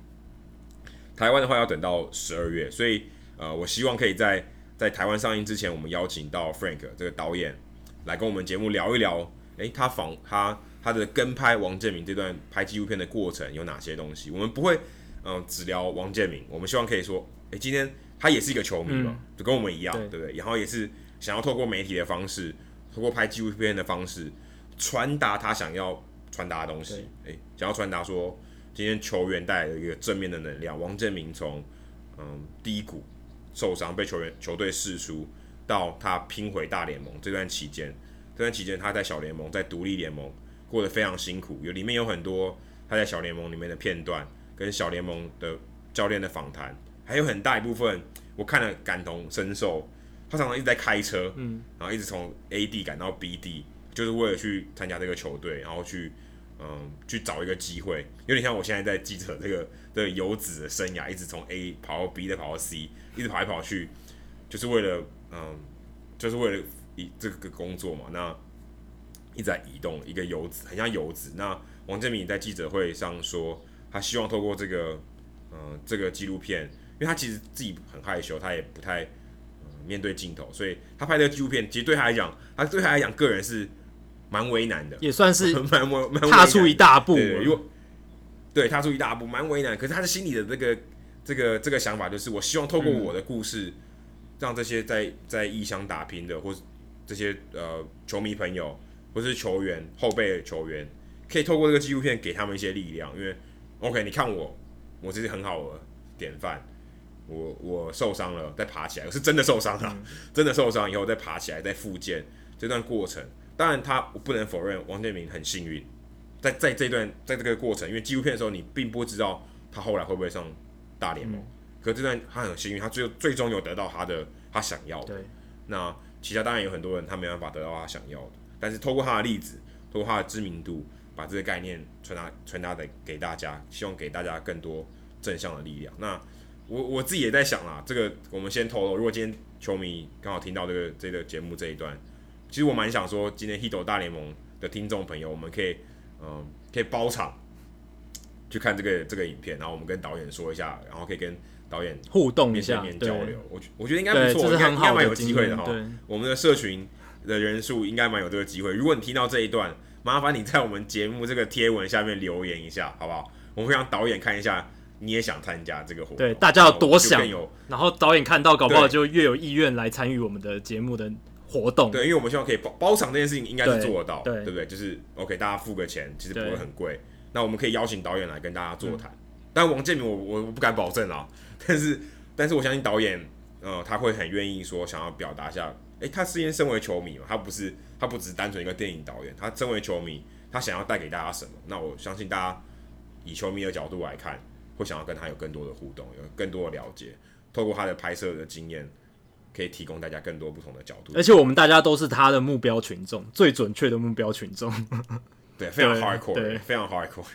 台湾的话要等到十二月，所以呃，我希望可以在在台湾上映之前，我们邀请到 Frank 这个导演来跟我们节目聊一聊，诶，他访他他的跟拍王建民这段拍纪录片的过程有哪些东西？我们不会嗯、呃、只聊王建民，我们希望可以说，诶，今天他也是一个球迷嘛，嗯、就跟我们一样，对，不对？然后也是想要透过媒体的方式，透过拍纪录片的方式，传达他想要。传达的东西，诶对、欸，想要传达说，今天球员带来的一个正面的能量。王建民从嗯低谷受伤被球员球队释出，到他拼回大联盟这段期间，这段期间他在小联盟在独立联盟过得非常辛苦，有里面有很多他在小联盟里面的片段，跟小联盟的教练的访谈，还有很大一部分我看了感同身受。他常常一直在开车，嗯，然后一直从 A 地赶到 B 地，就是为了去参加这个球队，然后去。嗯，去找一个机会，有点像我现在在记者这个的、这个、游子的生涯，一直从 A 跑到 B 再跑到 C，一直跑来跑去，就是为了嗯，就是为了一这个工作嘛。那一直在移动，一个游子很像游子。那王建民在记者会上说，他希望透过这个嗯这个纪录片，因为他其实自己很害羞，他也不太嗯面对镜头，所以他拍这个纪录片，其实对他来讲，他对他来讲个人是。蛮为难的，也算是 蛮蛮踏出一大步。对，如果对踏出一大步，蛮为难。可是他的心里的这个这个这个想法，就是我希望透过我的故事，让这些在在异乡打拼的，或是这些呃球迷朋友，或是球员后辈的球员，可以透过这个纪录片给他们一些力量。因为 OK，你看我，我这是很好的典范。我我受伤了，再爬起来，我是真的受伤了，嗯、真的受伤以后再爬起来，再复健这段过程。当然，他我不能否认王建民很幸运，在在这段在这个过程，因为纪录片的时候你并不知道他后来会不会上大联盟，嗯、可这段他很幸运，他最最终有得到他的他想要的。那其他当然有很多人他没办法得到他想要的，但是透过他的例子，透过他的知名度，把这个概念传达传达的给大家，希望给大家更多正向的力量。那我我自己也在想啦，这个我们先透露，如果今天球迷刚好听到这个这个节目这一段。其实我蛮想说，今天 Hito 大联盟的听众朋友，我们可以，嗯，可以包场去看这个这个影片，然后我们跟导演说一下，然后可以跟导演互动一下，面交流。我我觉得应该不错，应该应该蛮有机会的哈。我们的社群的人数应该蛮有这个机会。如果你听到这一段，麻烦你在我们节目这个贴文下面留言一下，好不好？我们会让导演看一下，你也想参加这个活动，对，大家有多想有，然后导演看到，搞不好就越有意愿来参与我们的节目的。活动对，因为我们希望可以包包场这件事情应该是做得到，对，对，对不对？就是 OK，大家付个钱，其实不会很贵。那我们可以邀请导演来跟大家座谈。嗯、但王建民我，我我不敢保证啊。但是，但是我相信导演，呃，他会很愿意说，想要表达一下。诶、欸，他是因为身为球迷嘛，他不是，他不只是单纯一个电影导演，他身为球迷，他想要带给大家什么？那我相信大家以球迷的角度来看，会想要跟他有更多的互动，有更多的了解，透过他的拍摄的经验。可以提供大家更多不同的角度，而且我们大家都是他的目标群众，最准确的目标群众。对，非常 hardcore，对，非常 hardcore。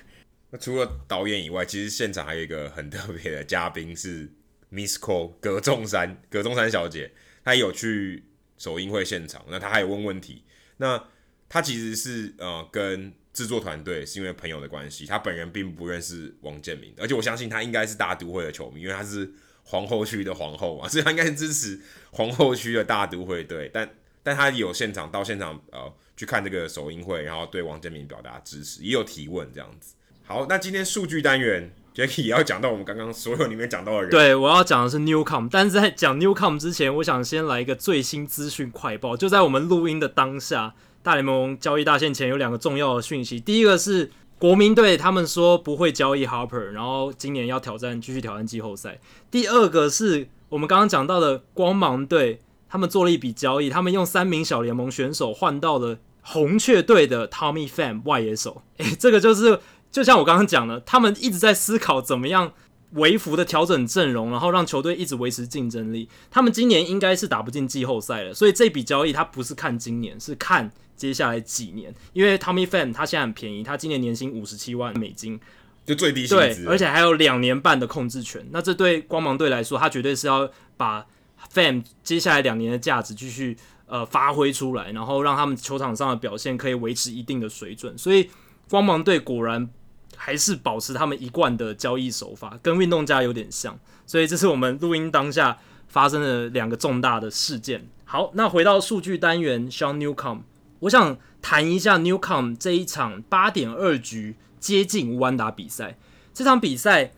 那除了导演以外，其实现场还有一个很特别的嘉宾是 Miss Cole 葛仲山，葛仲山小姐，她有去首映会现场，那她还有问问题。那他其实是呃跟制作团队是因为朋友的关系，他本人并不认识王建民，而且我相信他应该是大都会的球迷，因为他是。皇后区的皇后嘛，所以他应该支持皇后区的大都会队，但但他有现场到现场呃去看这个首映会，然后对王建民表达支持，也有提问这样子。好，那今天数据单元 Jacky 也要讲到我们刚刚所有里面讲到的人，对，我要讲的是 Newcom，但是在讲 Newcom 之前，我想先来一个最新资讯快报，就在我们录音的当下，大联盟交易大限前有两个重要的讯息，第一个是。国民队他们说不会交易 Harper，然后今年要挑战继续挑战季后赛。第二个是我们刚刚讲到的光芒队，他们做了一笔交易，他们用三名小联盟选手换到了红雀队的 Tommy Fan 外野手。诶，这个就是就像我刚刚讲的，他们一直在思考怎么样微幅的调整阵容，然后让球队一直维持竞争力。他们今年应该是打不进季后赛了，所以这笔交易他不是看今年，是看接下来几年。因为 Tommy Fan 他现在很便宜，他今年年薪五十七万美金，就最低薪资，而且还有两年半的控制权。那这对光芒队来说，他绝对是要把 Pham 接下来两年的价值继续呃发挥出来，然后让他们球场上的表现可以维持一定的水准。所以光芒队果然。还是保持他们一贯的交易手法，跟运动家有点像，所以这是我们录音当下发生的两个重大的事件。好，那回到数据单元，Sean Newcomb，我想谈一下 Newcomb 这一场八点二局接近无安打比赛。这场比赛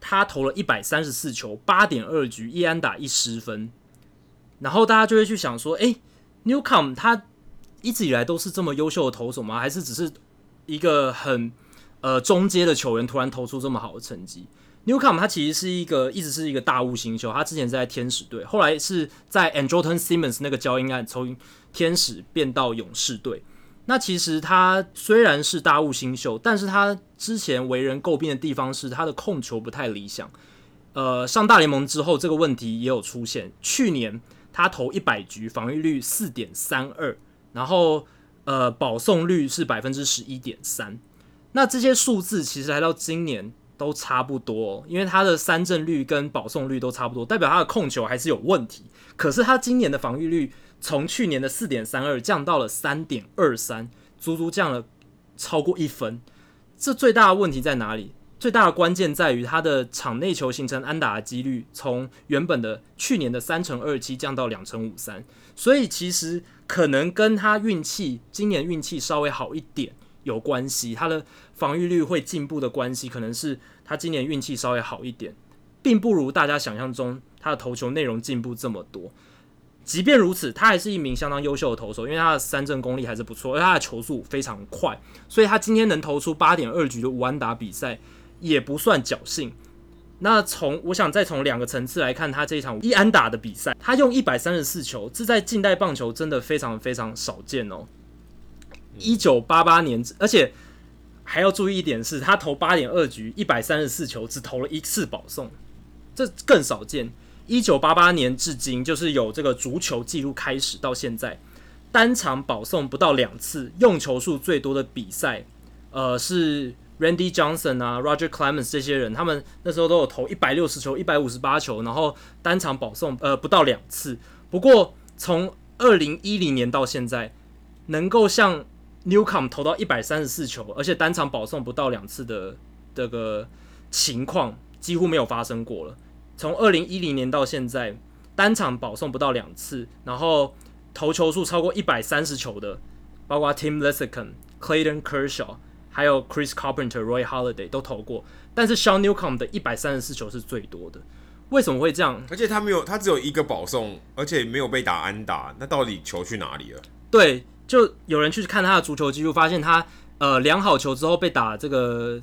他投了一百三十四球，八点二局一安打一失分。然后大家就会去想说，诶，Newcomb 他一直以来都是这么优秀的投手吗？还是只是一个很呃，中阶的球员突然投出这么好的成绩，Newcomb 他其实是一个一直是一个大物新秀，他之前在天使队，后来是在 Andrelton Simmons 那个交易案从天使变到勇士队。那其实他虽然是大物新秀，但是他之前为人诟病的地方是他的控球不太理想。呃，上大联盟之后这个问题也有出现。去年他投一百局，防御率四点三二，然后呃保送率是百分之十一点三。那这些数字其实来到今年都差不多，因为他的三振率跟保送率都差不多，代表他的控球还是有问题。可是他今年的防御率从去年的四点三二降到了三点二三，足足降了超过一分。这最大的问题在哪里？最大的关键在于他的场内球形成安打的几率从原本的去年的三成二七降到两成五三，所以其实可能跟他运气今年运气稍微好一点。有关系，他的防御率会进步的关系，可能是他今年运气稍微好一点，并不如大家想象中他的投球内容进步这么多。即便如此，他还是一名相当优秀的投手，因为他的三振功力还是不错，而他的球速非常快，所以他今天能投出八点二局的无安打比赛也不算侥幸。那从我想再从两个层次来看他这一场一安打的比赛，他用一百三十四球，这在近代棒球真的非常非常少见哦。一九八八年，而且还要注意一点是，他投八点二局，一百三十四球，只投了一次保送，这更少见。一九八八年至今，就是有这个足球记录开始到现在，单场保送不到两次，用球数最多的比赛，呃，是 Randy Johnson 啊，Roger Clemens 这些人，他们那时候都有投一百六十球，一百五十八球，然后单场保送呃不到两次。不过从二零一零年到现在，能够像 Newcomb 投到一百三十四球，而且单场保送不到两次的这个情况几乎没有发生过了。从二零一零年到现在，单场保送不到两次，然后投球数超过一百三十球的，包括 Tim Lincecum、Clayton Kershaw，还有 Chris Carpenter、Roy Halladay 都投过，但是 Sean Newcomb 的一百三十四球是最多的。为什么会这样？而且他没有，他只有一个保送，而且没有被打安打，那到底球去哪里了？对。就有人去看他的足球记录，发现他呃量好球之后被打这个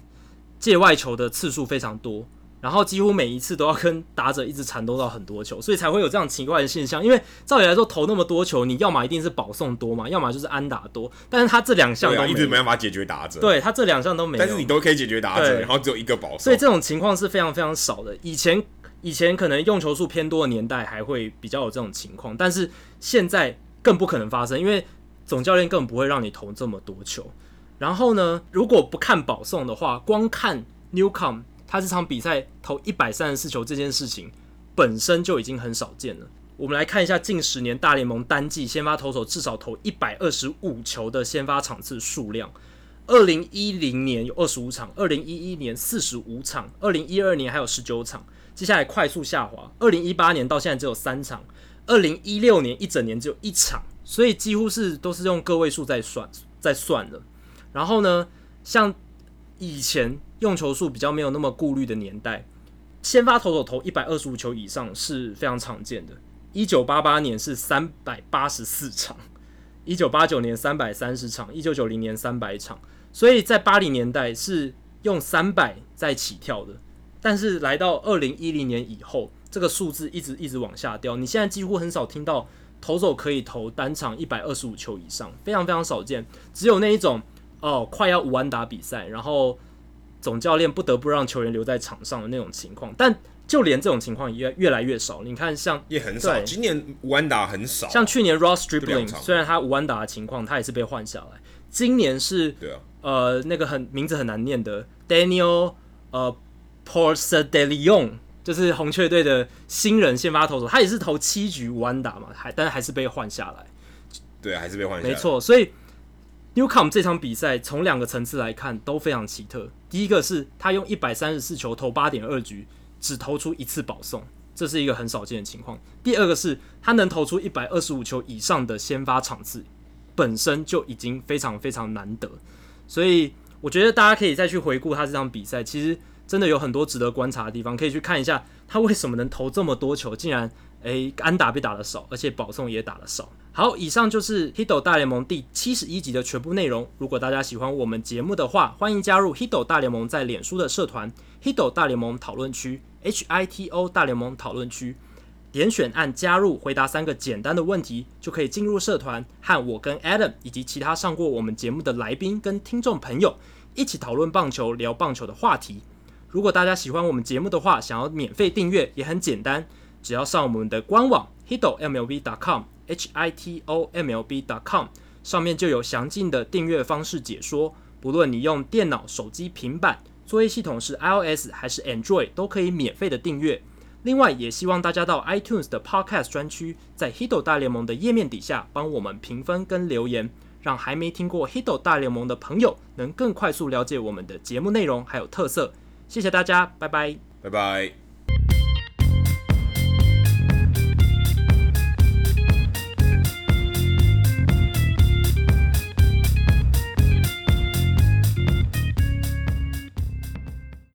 界外球的次数非常多，然后几乎每一次都要跟打者一直缠斗到很多球，所以才会有这样奇怪的现象。因为照理来说投那么多球，你要么一定是保送多嘛，要么就是安打多，但是他这两项都、啊、一直没办法解决打者。对他这两项都没有，但是你都可以解决打者，然后只有一个保送，所以这种情况是非常非常少的。以前以前可能用球数偏多的年代还会比较有这种情况，但是现在更不可能发生，因为。总教练根本不会让你投这么多球。然后呢，如果不看保送的话，光看 Newcom 他这场比赛投一百三十四球这件事情本身就已经很少见了。我们来看一下近十年大联盟单季先发投手至少投一百二十五球的先发场次数量。二零一零年有二十五场，二零一一年四十五场，二零一二年还有十九场。接下来快速下滑，二零一八年到现在只有三场，二零一六年一整年只有一场。所以几乎是都是用个位数在算，在算的。然后呢，像以前用球数比较没有那么顾虑的年代，先发投手投一百二十五球以上是非常常见的。一九八八年是三百八十四场，一九八九年三百三十场，一九九零年三百场。所以在八零年代是用三百在起跳的，但是来到二零一零年以后，这个数字一直一直往下掉。你现在几乎很少听到。投手可以投单场一百二十五球以上，非常非常少见。只有那一种哦，快要无安打比赛，然后总教练不得不让球员留在场上的那种情况。但就连这种情况也越越来越少。你看，像也很少，今年无安打很少。像去年 Ross Stripling，虽然他无安打的情况，他也是被换下来。今年是，对啊，呃，那个很名字很难念的 Daniel 呃 Ponce de Leon，就是红雀队的新人先发投手，他也是投七局无安打嘛，还但是还是被换下来。对，还是被换下来。没错，所以 Newcomb 这场比赛从两个层次来看都非常奇特。第一个是他用一百三十四球投八点二局，只投出一次保送，这是一个很少见的情况。第二个是他能投出一百二十五球以上的先发场次，本身就已经非常非常难得。所以我觉得大家可以再去回顾他这场比赛，其实真的有很多值得观察的地方，可以去看一下他为什么能投这么多球，竟然诶安打被打得少，而且保送也打得少。好，以上就是《Hito 大联盟》第七十一集的全部内容。如果大家喜欢我们节目的话，欢迎加入《Hito 大联盟》在脸书的社团《Hito 大联盟讨论区》（H I T O 大联盟讨论区），点选按加入，回答三个简单的问题，就可以进入社团，和我跟 Adam 以及其他上过我们节目的来宾跟听众朋友一起讨论棒球、聊棒球的话题。如果大家喜欢我们节目的话，想要免费订阅也很简单，只要上我们的官网 hitomlb.com。h i t o m l b dot com 上面就有详尽的订阅方式解说，不论你用电脑、手机、平板，作业系统是 iOS 还是 Android，都可以免费的订阅。另外，也希望大家到 iTunes 的 Podcast 专区，在 Hito 大联盟的页面底下帮我们评分跟留言，让还没听过 Hito 大联盟的朋友能更快速了解我们的节目内容还有特色。谢谢大家，拜拜，拜拜。